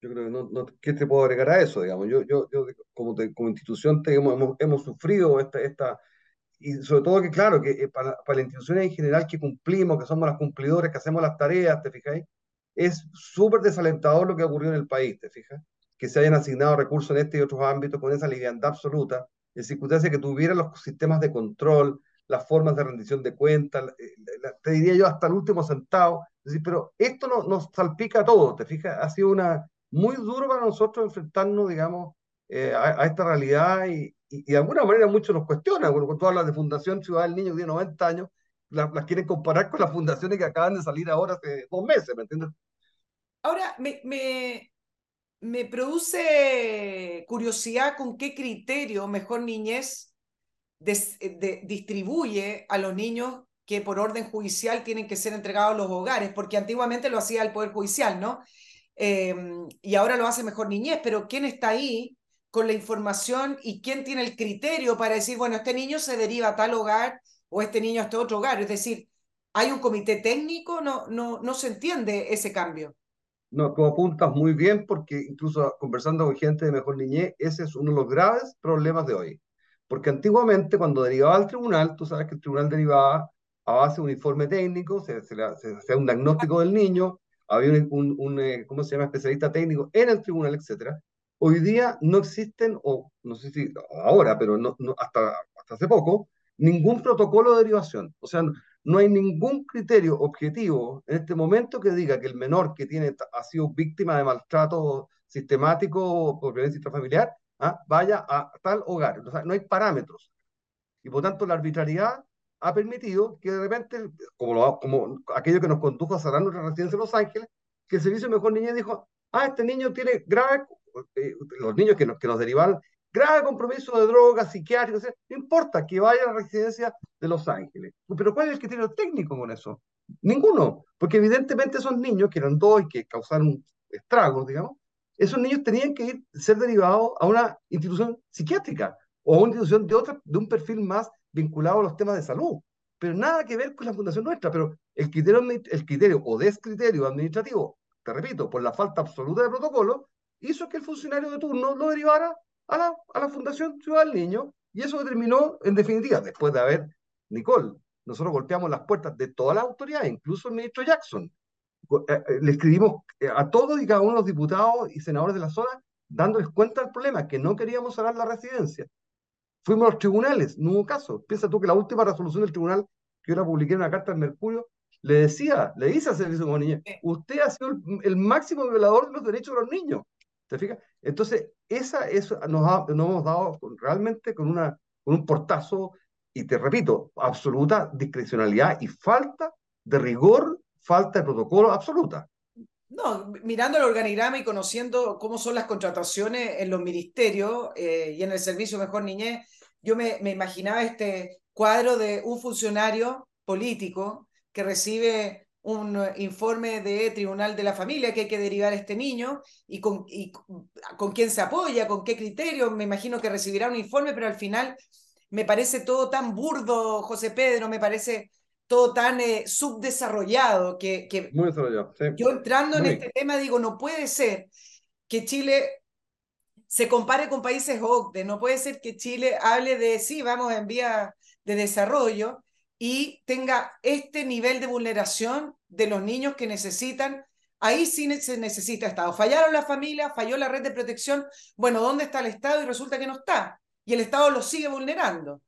yo creo que no, no, ¿qué te puedo agregar a eso? Digamos? Yo, yo, yo como, te, como institución te, hemos, hemos, hemos, sufrido esta, esta, y sobre todo que claro, que eh, para, para instituciones en general que cumplimos, que somos las cumplidores, que hacemos las tareas, ¿te fijáis? Es súper desalentador lo que ocurrió en el país, ¿te fijas? Que se hayan asignado recursos en este y otros ámbitos con esa liviandad absoluta, en circunstancias que tuvieran los sistemas de control, las formas de rendición de cuentas, te diría yo hasta el último centavo, es decir, pero esto no, nos salpica a todos, ¿te fijas? Ha sido una, muy duro para nosotros enfrentarnos, digamos, eh, a, esta realidad y, y, de alguna manera muchos nos cuestionan. Cuando tú hablas de Fundación Ciudad del Niño que tiene 90 años, las, quieren comparar con las fundaciones que acaban de salir ahora hace dos meses, ¿me entiendes? Ahora, me, me, me produce curiosidad con qué criterio Mejor Niñez de, distribuye a los niños que por orden judicial tienen que ser entregados a los hogares, porque antiguamente lo hacía el Poder Judicial, ¿no? Eh, y ahora lo hace Mejor Niñez, pero ¿quién está ahí con la información y quién tiene el criterio para decir, bueno, este niño se deriva a tal hogar o este niño a este otro hogar? Es decir, ¿hay un comité técnico? No, no, no se entiende ese cambio. No, como apuntas muy bien, porque incluso conversando con gente de Mejor Niñez, ese es uno de los graves problemas de hoy. Porque antiguamente, cuando derivaba al tribunal, tú sabes que el tribunal derivaba a base de un informe técnico, se, hacía un diagnóstico del niño, había un, un, eh, ¿cómo se llama?, especialista técnico en el tribunal, etcétera. Hoy día no existen, o no sé si ahora, pero no, no hasta, hasta hace poco, ningún protocolo de derivación. O sea, no hay ningún criterio objetivo en este momento que diga que el menor que tiene, ha sido víctima de maltrato sistemático por violencia intrafamiliar ¿ah? vaya a tal hogar. O sea, no hay parámetros. Y por tanto, la arbitrariedad ha permitido que de repente, como, lo, como aquello que nos condujo a cerrar nuestra residencia en Los Ángeles, que el Servicio Mejor Niñez dijo, ah, este niño tiene grave, eh, los niños que nos, que nos derivaron, grave compromiso de drogas, psiquiátricos, no importa que vaya a la residencia de Los Ángeles. Pero ¿cuál es el criterio técnico con eso? Ninguno, porque evidentemente esos niños, que eran dos y que causaron estragos, digamos, esos niños tenían que ir, ser derivados a una institución psiquiátrica o a una institución de, otra, de un perfil más vinculado a los temas de salud. Pero nada que ver con la fundación nuestra. Pero el criterio, el criterio o descriterio administrativo, te repito, por la falta absoluta de protocolo, hizo que el funcionario de turno lo derivara a la, a la Fundación Ciudad del Niño. Y eso determinó, en definitiva, después de haber, Nicole, nosotros golpeamos las puertas de todas las autoridades, incluso el ministro Jackson, eh, eh, le escribimos eh, a todos y cada uno de los diputados y senadores de la zona dándoles cuenta del problema, que no queríamos cerrar la residencia. Fuimos a los tribunales, no hubo caso. Piensa tú que la última resolución del tribunal, que yo la publiqué en una carta del Mercurio, le decía, le dice al Servicio de Niña, usted ha sido el, máximo violador de los derechos de los niños. ¿Te fijas? Entonces, esa, nos, nos hemos dado realmente con, una, con un portazo, y te repito, absoluta discrecionalidad y falta de rigor falta de protocolo absoluta. No, mirando el organigrama y conociendo cómo son las contrataciones en los ministerios eh, y en el servicio Mejor Niñez, yo me, me, imaginaba este cuadro de un funcionario político que recibe un informe de Tribunal de la Familia que hay que derivar a este niño y con, y con quién se apoya, con qué criterio, me imagino que recibirá un informe, pero al final me parece todo tan burdo, José Pedro, me parece todo tan eh, subdesarrollado que, que Muy desarrollado, yo entrando en este tema digo, no puede ser que Chile se compare con países OCDE, no puede ser que Chile hable de, sí, vamos en vía de desarrollo y tenga este nivel de vulneración de los niños que necesitan. Ahí sí se necesita Estado. Fallaron las familias, falló la red de protección. Bueno, ¿dónde está el Estado? Y resulta que no está. Y el Estado lo sigue vulnerando.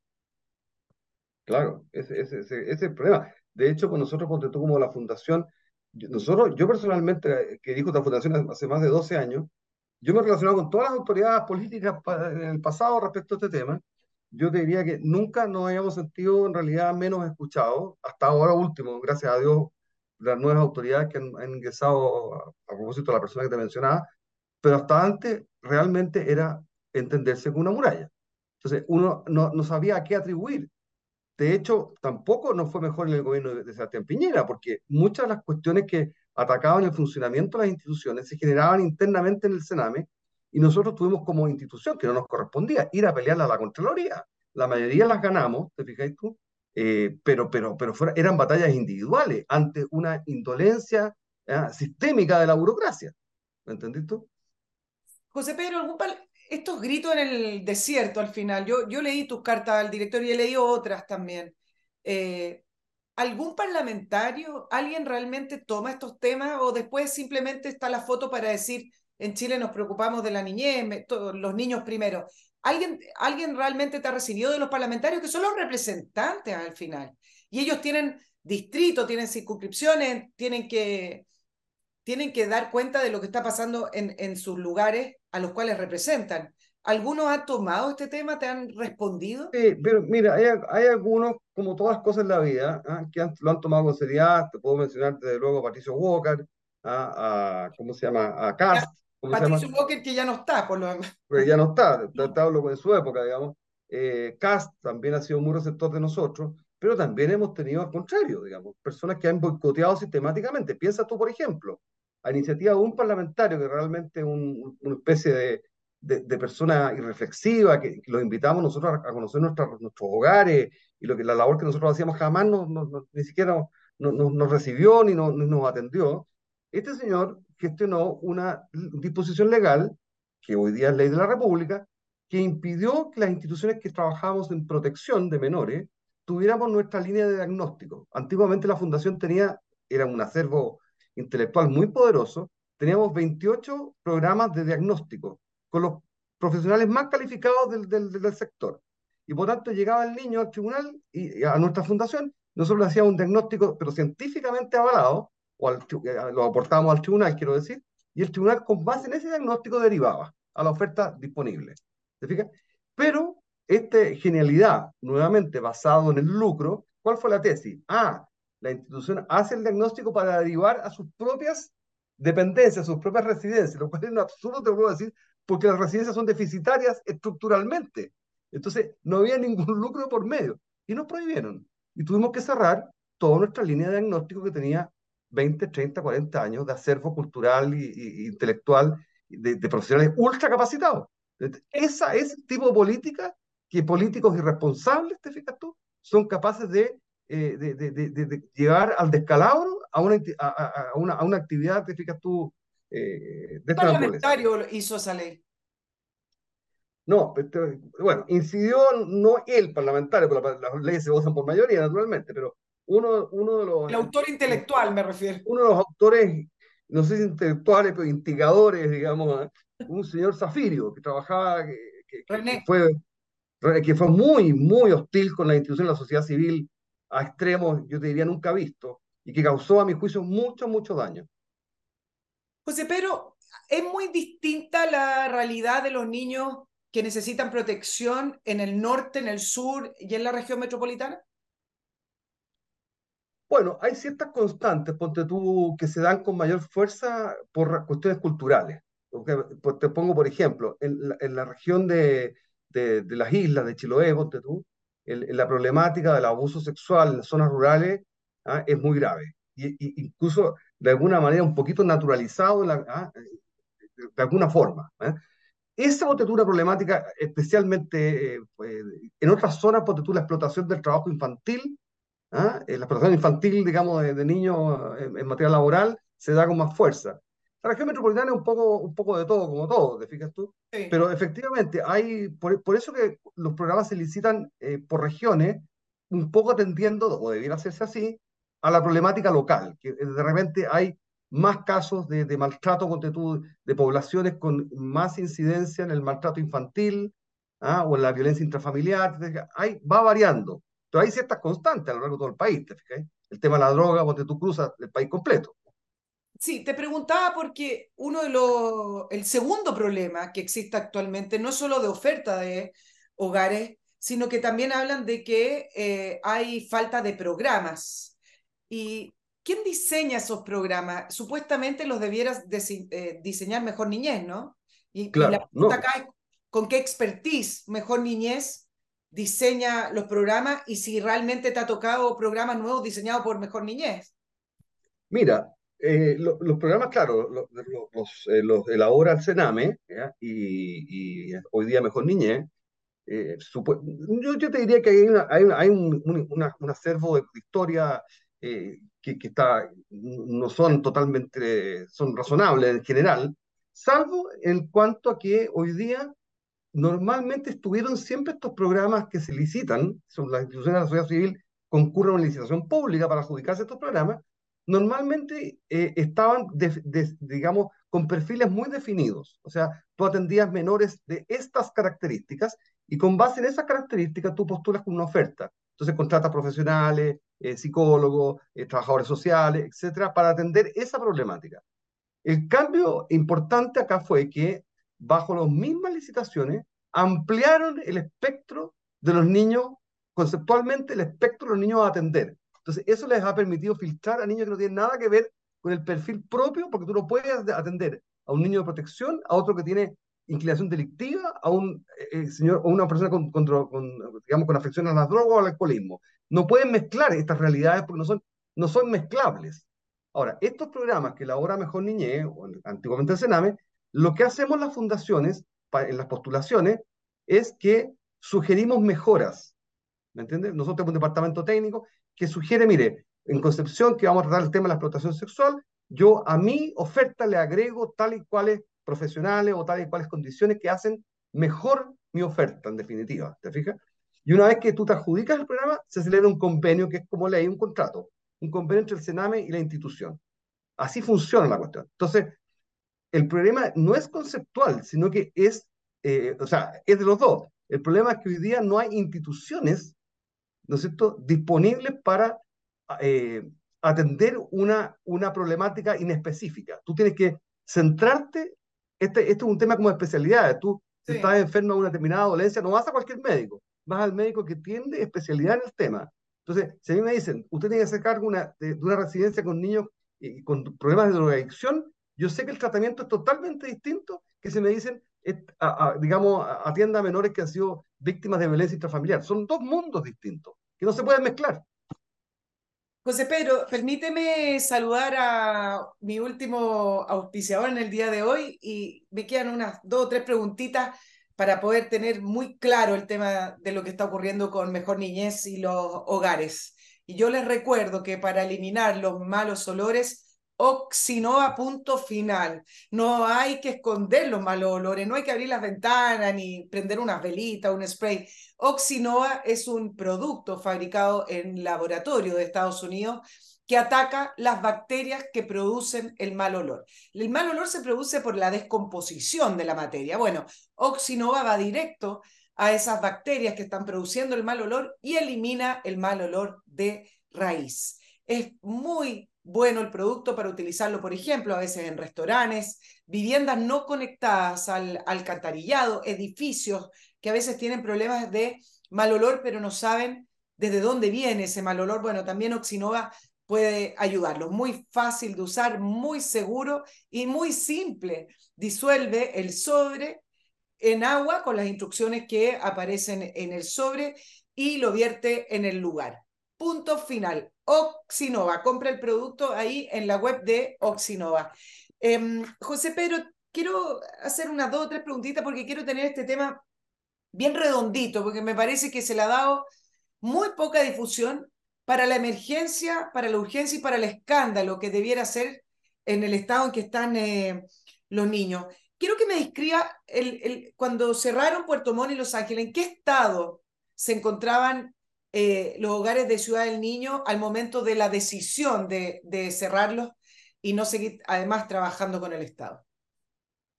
Claro, ese, ese, ese, es el problema. De hecho, con nosotros, cuando tú como la fundación, nosotros, yo personalmente, que dijo esta fundación hace más de 12 años, yo me he relacionado con todas las autoridades políticas en el pasado respecto a este tema. Yo te diría que nunca nos hayamos sentido en realidad menos escuchados, hasta ahora último, gracias a Dios, las nuevas autoridades que han, ingresado a, propósito de la persona que te mencionaba, pero hasta antes realmente era entenderse con una muralla. Entonces, uno no, no sabía a qué atribuir. De hecho, tampoco nos fue mejor en el gobierno de, Sebastián Piñera, porque muchas de las cuestiones que atacaban el funcionamiento de las instituciones se generaban internamente en el Sename y nosotros tuvimos como institución, que no nos correspondía, ir a pelearla a la Contraloría. La mayoría las ganamos, ¿te fijáis tú? Eh, pero, pero, pero eran batallas individuales ante una indolencia sistémica de la burocracia. ¿Me entendiste tú? José Pedro, ¿algún, estos gritos en el desierto al final, yo, yo leí tus cartas al director y he leído otras también. Eh, ¿Algún parlamentario, alguien realmente toma estos temas o después simplemente está la foto para decir, en Chile nos preocupamos de la niñez, los niños primero? ¿Alguien, ¿Alguien realmente te ha recibido de los parlamentarios que son los representantes al final? Y ellos tienen distrito, tienen circunscripciones, tienen que, tienen que dar cuenta de lo que está pasando en, en sus lugares a los cuales representan. ¿Algunos han tomado este tema? ¿Te han respondido? Sí, pero mira, hay, hay algunos, como todas las cosas en la vida, ¿ah? que han- lo han tomado con seriedad. Te puedo mencionar desde luego a Patricio Walker, a, a- ¿cómo se llama? A Cast, ¿cómo se llama? Patricio Walker, que ya no está, por lo demás. Porque ya no está, te hablo en su época, digamos. Eh, Cast también ha sido muy receptor de nosotros, pero también hemos tenido al contrario, digamos, personas que han boicoteado sistemáticamente. Piensa tú, por ejemplo, a iniciativa de un parlamentario que realmente es un, una especie de, de, de persona irreflexiva, que, que los invitamos nosotros a, a conocer nuestra, nuestros hogares y lo que, la labor que nosotros hacíamos jamás no, no, no- ni siquiera nos no, nos recibió ni, no, ni nos atendió. Este señor gestionó una disposición legal, que hoy día es ley de la República, que impidió que las instituciones que trabajamos en protección de menores tuviéramos nuestra línea de diagnóstico. Antiguamente la fundación tenía, era un acervo intelectual muy poderoso, teníamos 28 programas de diagnóstico con los profesionales más calificados del, sector. Y por tanto llegaba el niño al tribunal y y a nuestra fundación, nosotros le hacíamos un diagnóstico, pero científicamente avalado, o al, eh, lo aportábamos al tribunal, quiero decir, y el tribunal con base en ese diagnóstico derivaba a la oferta disponible. ¿Te fijas? Pero esta genialidad, nuevamente basado en el lucro, ¿cuál fue la tesis? Ah, la institución hace el diagnóstico para derivar a sus propias dependencias, a sus propias residencias, lo cual es un absurdo, te puedo decir, porque las residencias son deficitarias estructuralmente. Entonces, no había ningún lucro por medio. Y nos prohibieron. Y tuvimos que cerrar toda nuestra línea de diagnóstico que tenía 20, 30, 40 años de acervo cultural y intelectual de, de profesionales ultra capacitados. Esa es el tipo de política que políticos irresponsables, te fijas tú, son capaces de, eh, de, de- llevar al descalabro a una, a, a- una, a una actividad, te fijas tú, eh, de ¿Qué esta naturaleza. parlamentario hizo esa ley? No, este, bueno, incidió no el parlamentario, pero la- las leyes se votan por mayoría, naturalmente, pero uno, uno de los, El autor intelectual, me refiero. uno de los autores, no sé si intelectuales, pero instigadores, digamos, ¿eh? un señor Zafirio, que trabajaba, que, que- que René. fue, que fue muy, muy hostil con la institución de la sociedad civil a extremos, yo te diría, nunca visto, y que causó, a mi juicio, mucho, mucho daño. José Pedro, ¿es muy distinta la realidad de los niños que necesitan protección en el norte, en el sur y en la región metropolitana? Bueno, hay ciertas constantes, ponte tú, que se dan con mayor fuerza por cuestiones culturales. Porque, pues, te pongo, por ejemplo, en la, en la región de, de, de las islas de Chiloé, ponte tú, el- la problemática del abuso sexual en las zonas rurales ah, es muy grave. Y, y incluso, de alguna manera, un poquito naturalizado la- ah, de, alguna forma. ¿eh? Esa una problemática especialmente eh, pues, en otras zonas, tú, la explotación del trabajo infantil ¿ah? Eh, La explotación infantil, digamos, de, de niños eh, en, en materia laboral se da con más fuerza. La región metropolitana es un poco, un poco de todo, como todo, ¿te fijas tú? Sí. Pero efectivamente, hay, por, por eso que los programas se licitan eh, por regiones, un poco atendiendo, o debiera hacerse así, a la problemática local, que de repente hay más casos de, de maltrato tú, de poblaciones con más incidencia en el maltrato infantil ¿ah? o en la violencia intrafamiliar, hay, va variando. Pero hay ciertas constantes a lo largo de todo el país, ¿te fijas? El tema de la droga, donde tú cruzas el país completo. Sí, te preguntaba porque uno de los, el segundo problema que existe actualmente no solo de oferta de hogares, sino que también hablan de que eh, hay falta de programas. ¿Y quién diseña esos programas? Supuestamente los debieras eh, diseñar Mejor Niñez, ¿no? Y, y Claro, la pregunta no. acá es, ¿con qué expertise Mejor Niñez diseña los programas y si realmente te ha tocado programas nuevos diseñados por Mejor Niñez? Mira, eh, lo- los programas, claro, lo- lo- los, eh, los elabora el Sename. Y, y hoy día Mejor Niñez. eh, yo, yo te diría que hay, una- hay, una- hay un, un- una- un acervo de historia eh, que, que está, no son totalmente, son razonables en general, salvo en cuanto a que hoy día normalmente estuvieron siempre estos programas que se licitan, son las instituciones de la sociedad civil concurren a una licitación pública para adjudicarse estos programas, normalmente eh, estaban, digamos, con perfiles muy definidos. O sea, tú atendías menores de estas características y con base en esas características tú postulas con una oferta. Entonces contratas profesionales, eh, psicólogos, eh, trabajadores sociales, etcétera, para atender esa problemática. El cambio importante acá fue que bajo las mismas licitaciones ampliaron el espectro de los niños, conceptualmente el espectro de los niños a atender. Entonces, eso les ha permitido filtrar a niños que no tienen nada que ver con el perfil propio, porque tú no puedes atender a un niño de protección, a otro que tiene inclinación delictiva, a un eh, eh, señor o una persona con, con, digamos, con afección a las drogas o al alcoholismo. No pueden mezclar estas realidades porque no son, no son mezclables. Ahora, estos programas que elabora Mejor Niñez, o antiguamente el Sename, lo que hacemos las fundaciones en las postulaciones es que sugerimos mejoras. ¿Me entiendes? Nosotros tenemos un departamento técnico que sugiere, mire, en Concepción, que vamos a tratar el tema de la explotación sexual, yo a mi oferta le agrego tal y cuales profesionales o tal y cuales condiciones que hacen mejor mi oferta, en definitiva. ¿Te fijas? Y una vez que tú te adjudicas el programa, se celebra un convenio que es como ley, un contrato, un convenio entre el Sename y la institución. Así funciona la cuestión. Entonces, el problema no es conceptual, sino que es, eh, o sea, es de los dos. El problema es que hoy día no hay instituciones, ¿no es cierto?, disponibles para eh, atender una, una problemática inespecífica. Tú tienes que centrarte, este, este es un tema como especialidad, tú si estás enfermo de una determinada dolencia, no vas a cualquier médico, vas al médico que tiene especialidad en el tema. Entonces, si a mí me dicen, usted tiene que hacer cargo una, de, una residencia con niños y, con problemas de drogadicción, yo sé que el tratamiento es totalmente distinto que si me dicen, digamos, atienda a menores que han sido víctimas de violencia intrafamiliar. Son dos mundos distintos que no se pueden mezclar. José Pedro, permíteme saludar a mi último auspiciador en el día de hoy y me quedan unas dos o tres preguntitas para poder tener muy claro el tema de lo que está ocurriendo con Mejor Niñez y los hogares. Y yo les recuerdo que para eliminar los malos olores, Oxinova punto final. No hay que esconder los malos olores, no hay que abrir las ventanas ni prender unas velitas, un spray. Oxinova es un producto fabricado en laboratorio de Estados Unidos que ataca las bacterias que producen el mal olor. El mal olor se produce por la descomposición de la materia. Bueno, Oxinova va directo a esas bacterias que están produciendo el mal olor y elimina el mal olor de raíz. Es muy bueno el producto para utilizarlo, por ejemplo, a veces en restaurantes, viviendas no conectadas al alcantarillado, edificios que a veces tienen problemas de mal olor, pero no saben desde dónde viene ese mal olor. Bueno, también Oxinova puede ayudarlos. Muy fácil de usar, muy seguro y muy simple. Disuelve el sobre en agua con las instrucciones que aparecen en el sobre y lo vierte en el lugar. Punto final. Oxinova. Compra el producto ahí en la web de Oxinova. Em, José Pedro, quiero hacer unas dos o tres preguntitas porque quiero tener este tema bien redondito, porque me parece que se le ha dado muy poca difusión para la emergencia, para la urgencia y para el escándalo que debiera ser en el estado en que están eh, los niños. Quiero que me describa el, el, cuando cerraron Puerto Montt y Los Ángeles, ¿en qué estado se encontraban eh, los hogares de Ciudad del Niño al momento de la decisión de, de cerrarlos y no seguir además trabajando con el Estado?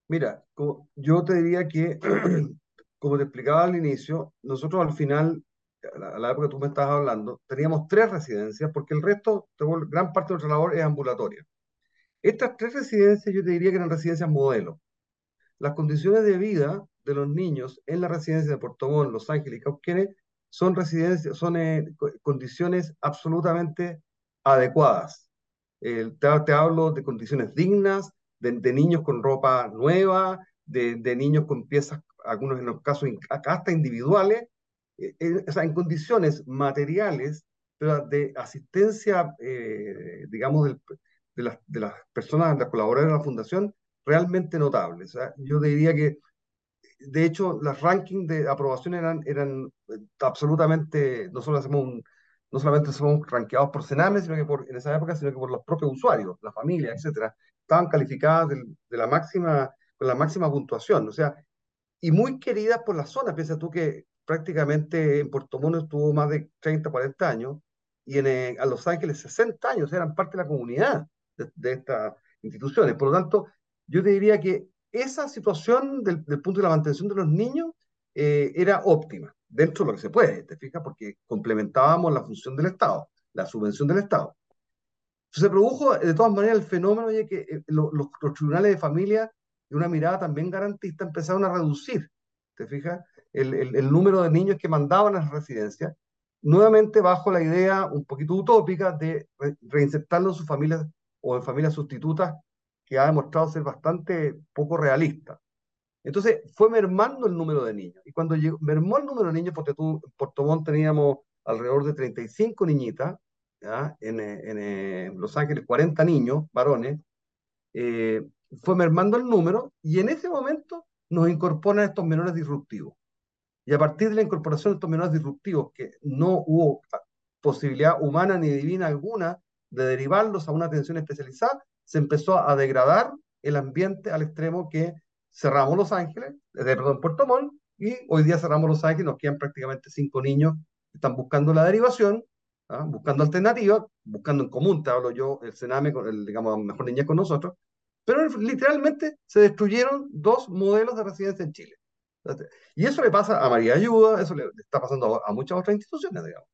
Mira, yo te diría que, como te explicaba al inicio, nosotros al final, a la época que tú me estabas hablando, teníamos tres residencias porque el resto, gran parte de nuestra labor es ambulatoria. Estas tres residencias yo te diría que eran residencias modelo. Las condiciones de vida de los niños en la residencia de Puerto Montt, Los Ángeles y Cauquenes son residencias, son eh, condiciones absolutamente adecuadas. te, te, hablo de condiciones dignas, de, niños con ropa nueva, de, niños con piezas, algunos en los casos hasta individuales, eh, eh, en condiciones materiales, pero de asistencia, digamos, de, las, personas, de las colaboradoras de la fundación, realmente notables. Sea, yo diría que de hecho, los rankings de aprobación eran, eran eh, absolutamente, no, solo hacemos un, no solamente somos rankeados por Sename, sino que por, en esa época, sino que por los propios usuarios, la familia, etcétera, estaban calificadas de, de, la máxima, con la máxima puntuación, o sea, y muy queridas por la zona. Piensa tú que prácticamente en Puerto Montt estuvo más de 30, 40 años, y en, eh, a Los Ángeles 60 años, eran parte de la comunidad de, de estas instituciones. Por lo tanto, yo te diría que esa situación del, punto de la mantención de los niños eh, era óptima, dentro de lo que se puede, ¿te fijas? Porque complementábamos la función del Estado, la subvención del Estado. Se produjo de todas maneras el fenómeno de que eh, los, tribunales de familia, de una mirada también garantista, empezaron a reducir ¿te fijas? El, el, el número de niños que mandaban a las residencias, nuevamente bajo la idea un poquito utópica de re, reinsertarlo en sus familias o en familias sustitutas, que ha demostrado ser bastante poco realista. Entonces fue mermando el número de niños. Y cuando llegó, mermó el número de niños, porque tú, en Puerto Montt teníamos alrededor de 35 niñitas, ¿ya? En, en, en, Los Ángeles 40 niños, varones, eh, fue mermando el número y en ese momento nos incorporan estos menores disruptivos. Y a partir de la incorporación de estos menores disruptivos, que no hubo posibilidad humana ni divina alguna de derivarlos a una atención especializada, se empezó a degradar el ambiente al extremo que cerramos Los Ángeles, eh, perdón, Puerto Montt, y hoy día cerramos Los Ángeles, nos quedan prácticamente cinco niños que están buscando la derivación, ¿ah? buscando alternativas, buscando en común, te hablo yo, el Sename, el, digamos, mejor niñez con nosotros, pero literalmente se destruyeron dos modelos de residencia en Chile. Y eso le pasa a María Ayuda, eso le, está pasando a, muchas otras instituciones, digamos.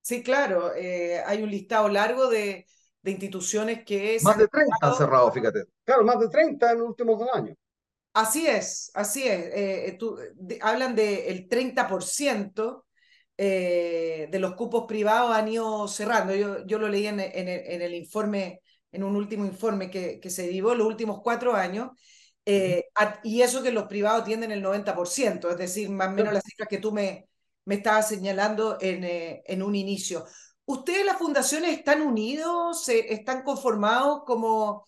Sí, claro, eh, hay un listado largo de, de instituciones que... Más de 30 han cerrado, fíjate. Claro, más de 30 en los últimos dos años. Así es, así es. Eh, tú, de, hablan del de 30% eh, de los cupos privados han ido cerrando. Yo, yo lo leí en, en, el, en el informe, en un último informe que, que se dio los últimos cuatro años. Eh, y eso que los privados tienden el 90%, es decir, más o menos las cifras que tú me, me estabas señalando en, en un inicio. ¿Ustedes, las fundaciones, están unidos? ¿Están conformados como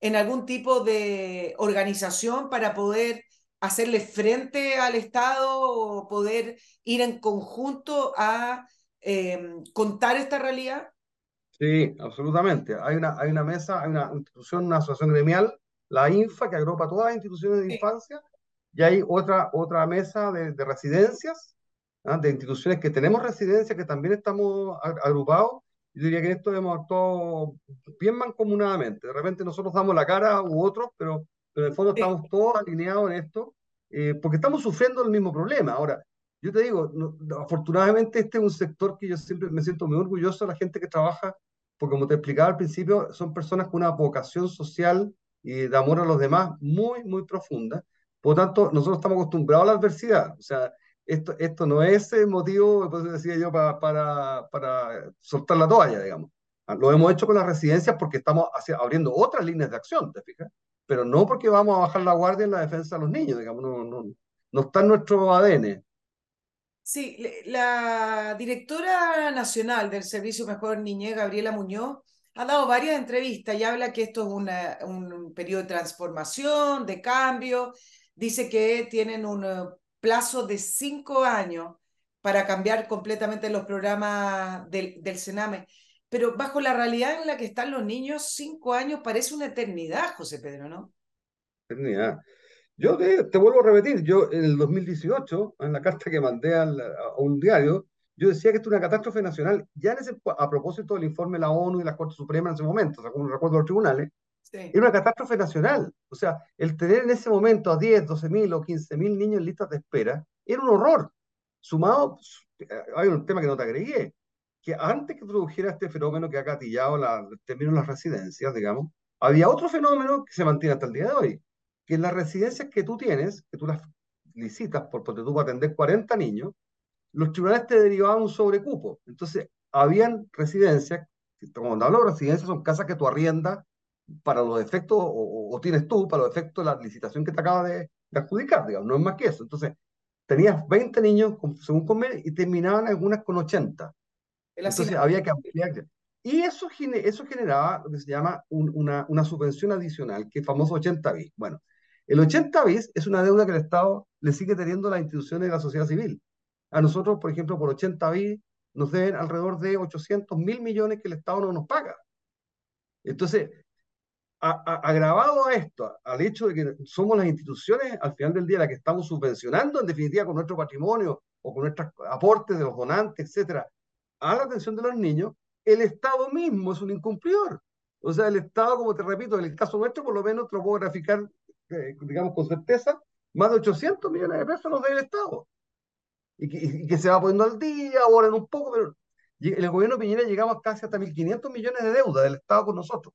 en algún tipo de organización para poder hacerle frente al Estado o poder ir en conjunto a eh, contar esta realidad? Sí, absolutamente. Hay una, hay una mesa, hay una institución, una asociación gremial la INFA, que agrupa todas las instituciones de infancia, y hay otra, otra mesa de, de residencias, ¿ah? de instituciones que tenemos residencias, que también estamos agrupados. Yo diría que en esto hemos actuado bien mancomunadamente. De repente nosotros damos la cara u otros, pero, pero en el fondo estamos todos alineados en esto, eh, porque estamos sufriendo el mismo problema. Ahora, yo te digo, no, afortunadamente este es un sector que yo siempre me siento muy orgulloso de la gente que trabaja, porque como te explicaba al principio, son personas con una vocación social y de amor a los demás muy, muy profunda. Por lo tanto, nosotros estamos acostumbrados a la adversidad. O sea, esto, esto no es el motivo, pues decía yo, para, para, para soltar la toalla, digamos. Lo hemos hecho con las residencias porque estamos abriendo otras líneas de acción, ¿te fijas? Pero no porque vamos a bajar la guardia en la defensa de los niños, digamos, no, no, no está en nuestro ADN. Sí, la directora nacional del Servicio Mejor Niñez, Gabriela Muñoz, ha dado varias entrevistas y habla que esto es una, un periodo de transformación, de cambio. Dice que tienen un plazo de cinco años para cambiar completamente los programas del, del Sename. Pero bajo la realidad en la que están los niños, cinco años parece una eternidad, José Pedro, ¿no? Eternidad. Yo te, te, vuelvo a repetir, yo en el 2018, en la carta que mandé a un diario, yo decía que esto es una catástrofe nacional, ya en ese, a propósito del informe de la ONU y la Corte Suprema en ese momento, o sea, como recuerdo los tribunales, sí. era una catástrofe nacional. O sea, el tener en ese momento a 10, 12 mil o 15 mil niños en listas de espera era un horror. Sumado, eh, hay un tema que no te agregué, que antes que produjera este fenómeno que ha catillado la, de las residencias, digamos, había otro fenómeno que se mantiene hasta el día de hoy, que las residencias que tú tienes, que tú las licitas por, porque tú vas a atender 40 niños, los tribunales te derivaban un sobrecupo. Entonces, habían residencias, cuando hablo de residencias, son casas que tú arriendas para los efectos, o, o, tienes tú, para los efectos de la licitación que te acaba de, de, adjudicar, digamos, no es más que eso. Entonces, tenías 20 niños, según convenio, y terminaban algunas con 80. Entonces, había que ampliar. Y eso, eso generaba lo que se llama un, una, una subvención adicional, que es famoso 80 bis. Bueno, el 80 bis es una deuda que el Estado le sigue teniendo a las instituciones de la sociedad civil. A nosotros, por ejemplo, por 80 BI nos deben alrededor de 800 mil millones que el Estado no nos paga. Entonces, agravado a esto, al hecho de que somos las instituciones al final del día las que estamos subvencionando en definitiva con nuestro patrimonio o con nuestros aportes de los donantes, etcétera, a la atención de los niños, el Estado mismo es un incumplidor. O sea, el Estado, como te repito, en el caso nuestro, por lo menos te lo puedo graficar, eh, digamos, con certeza, más de 800 millones de pesos los debe el Estado y que, se va poniendo al día, ahora en un poco, pero el gobierno Piñera llegamos casi hasta 1.500 millones de deuda del Estado con nosotros,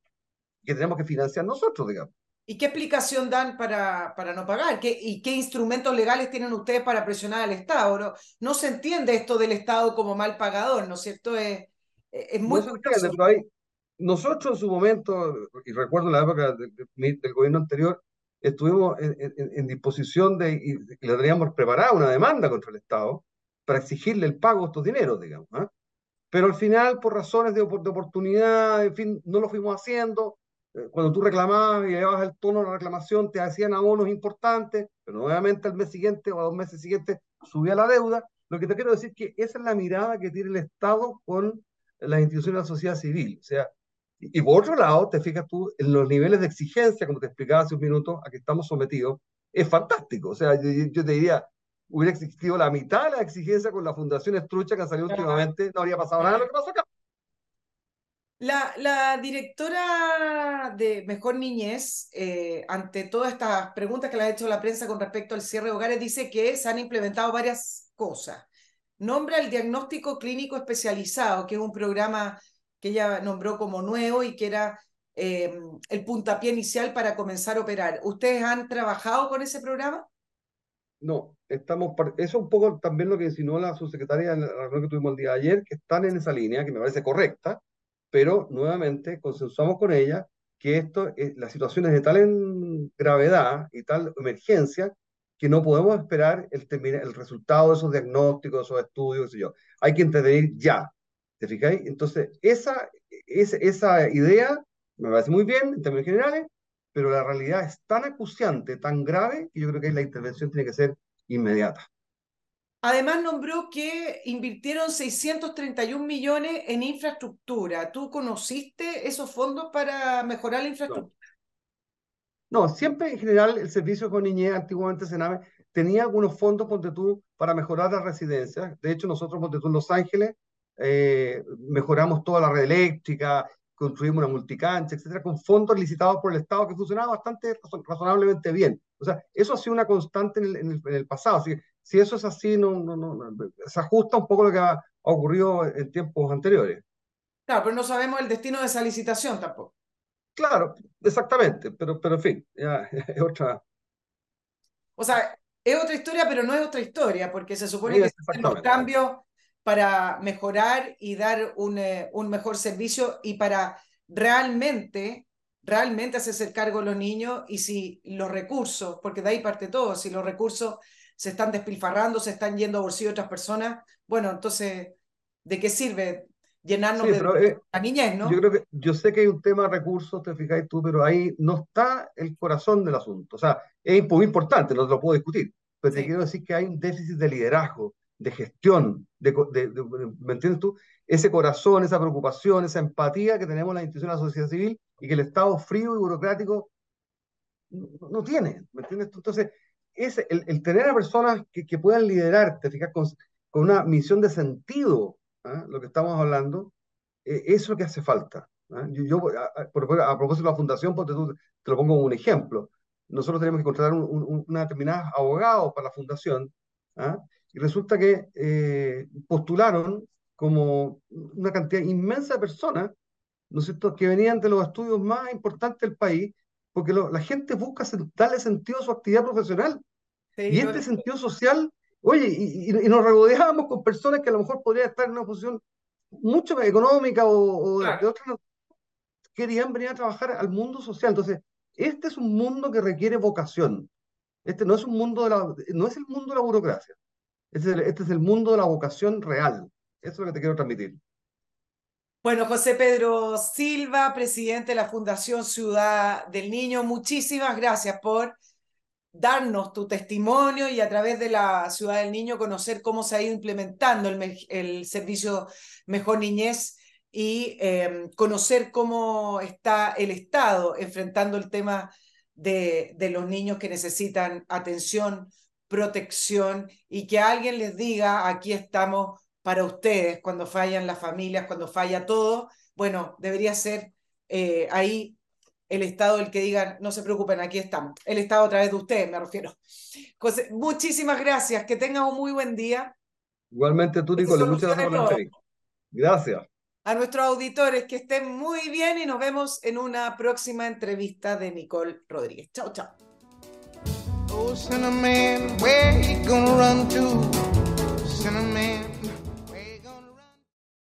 que tenemos que financiar nosotros, digamos. ¿Y qué explicación dan para, para no pagar? ¿Qué, ¿Y qué instrumentos legales tienen ustedes para presionar al Estado? No, no se entiende esto del Estado como mal pagador, ¿no es cierto? Es, es muy... No se entiende, pero hay, nosotros en su momento, y recuerdo la época del, del gobierno anterior, estuvimos en, en, en disposición de, y, y, le teníamos preparada una demanda contra el Estado para exigirle el pago de estos dineros, digamos. ¿eh? Pero al final, por razones de, de, oportunidad, en fin, no lo fuimos haciendo. Cuando tú reclamabas y llevabas el tono de la reclamación, te hacían abonos importantes, pero nuevamente al mes siguiente o a dos meses siguientes subía la deuda. Lo que te quiero decir es que esa es la mirada que tiene el Estado con las instituciones de la sociedad civil. O sea, y por otro lado, te fijas tú, en los niveles de exigencia, como te explicaba hace un minuto, a que estamos sometidos, es fantástico. O sea, yo, yo te diría, hubiera existido la mitad de la exigencia con la Fundación Estrucha que han salido claro. últimamente, no habría pasado nada de lo que pasó acá. La, la directora de Mejor Niñez, eh, ante todas estas preguntas que le ha hecho la prensa con respecto al cierre de hogares, dice que se han implementado varias cosas. Nombra el diagnóstico clínico especializado, que es un programa que ella nombró como nuevo y que era eh, el puntapié inicial para comenzar a operar. ¿Ustedes han trabajado con ese programa? No, estamos, eso es un poco también lo que insinuó la subsecretaria en la reunión que tuvimos el día de ayer, que están en esa línea, que me parece correcta, pero nuevamente consensuamos con ella que esto, eh, la situación es de tal en gravedad y tal emergencia que no podemos esperar el, el resultado de esos diagnósticos, de esos estudios, qué sé yo. Hay que intervenir ya. ¿Te fijáis? Entonces, esa, esa, esa idea me parece muy bien en términos generales, pero la realidad es tan acuciante, tan grave, que yo creo que la intervención tiene que ser inmediata. Además, nombró que invirtieron 631 millones en infraestructura. ¿Tú conociste esos fondos para mejorar la infraestructura? No, no siempre en general el servicio con niñez, antiguamente Sename, tenía algunos fondos, ponte tú, para mejorar las residencias. De hecho, nosotros, ponte tú, en Los Ángeles, eh, mejoramos toda la red eléctrica, construimos una multicancha, etcétera, con fondos licitados por el Estado que funcionaba bastante razonablemente bien. O sea, eso ha sido una constante en el, en el, en el pasado. Así que, si eso es así, no, no, no, se ajusta un poco a lo que ha, ocurrido en tiempos anteriores. Claro, pero no sabemos el destino de esa licitación tampoco. Claro, exactamente, pero, pero en fin, ya, es otra. O sea, es otra historia, pero no es otra historia, porque se supone sí, que se los cambios para mejorar y dar un, eh, un, mejor servicio y para realmente, realmente hacerse cargo los niños y si los recursos, porque de ahí parte todo, si los recursos se están despilfarrando, se están yendo a bolsillo de otras personas, bueno, entonces, ¿de qué sirve llenarnos sí, de eh, la niñez, no? Yo creo que, yo sé que hay un tema de recursos, te fijáis tú, pero ahí no está el corazón del asunto. O sea, es muy importante, no lo puedo discutir, pero sí. te quiero decir que hay un déficit de liderazgo, de gestión, de, de, de, ¿me entiendes tú? Ese corazón, esa preocupación, esa empatía que tenemos las instituciones de la sociedad civil y que el Estado frío y burocrático no, no tiene, ¿me entiendes tú? Entonces, es el, el, tener a personas que, que puedan liderar, te fijas, con, con, una misión de sentido, ¿eh? lo que estamos hablando, eh, eso es lo que hace falta. ¿eh? Yo, yo a, a, a, propósito de la fundación, pues te, lo pongo como un ejemplo. Nosotros tenemos que contratar un, un, una determinada abogado para la fundación, y resulta que eh, postularon como una cantidad inmensa de personas, ¿no es cierto?, que venían de los estudios más importantes del país, porque lo, la gente busca darle sentido a su actividad profesional. Sí, y este sentido social, oye, y, y, y, nos regodeábamos con personas que a lo mejor podrían estar en una posición mucho más económica o, o claro. de otras, querían venir a trabajar al mundo social. Entonces, este es un mundo que requiere vocación. Este no es un mundo de la, no es el mundo de la burocracia. Este es, el, este es el mundo de la vocación real. Eso es lo que te quiero transmitir. Bueno, José Pedro Silva, presidente de la Fundación Ciudad del Niño, muchísimas gracias por darnos tu testimonio y a través de la Ciudad del Niño conocer cómo se ha ido implementando el, servicio Mejor Niñez y eh, conocer cómo está el Estado enfrentando el tema de los niños que necesitan atención, protección y que alguien les diga, aquí estamos para ustedes cuando fallan las familias, cuando falla todo. Bueno, debería ser eh, ahí el Estado el que diga, no se preocupen, aquí estamos. El Estado a través de ustedes, me refiero. José, muchísimas gracias, que tengan un muy buen día. Igualmente tú, Nicole, muchas gracias. Gracias. a nuestros auditores que estén muy bien y nos vemos en una próxima entrevista de Nicole Rodríguez. Chao, chao. Oh,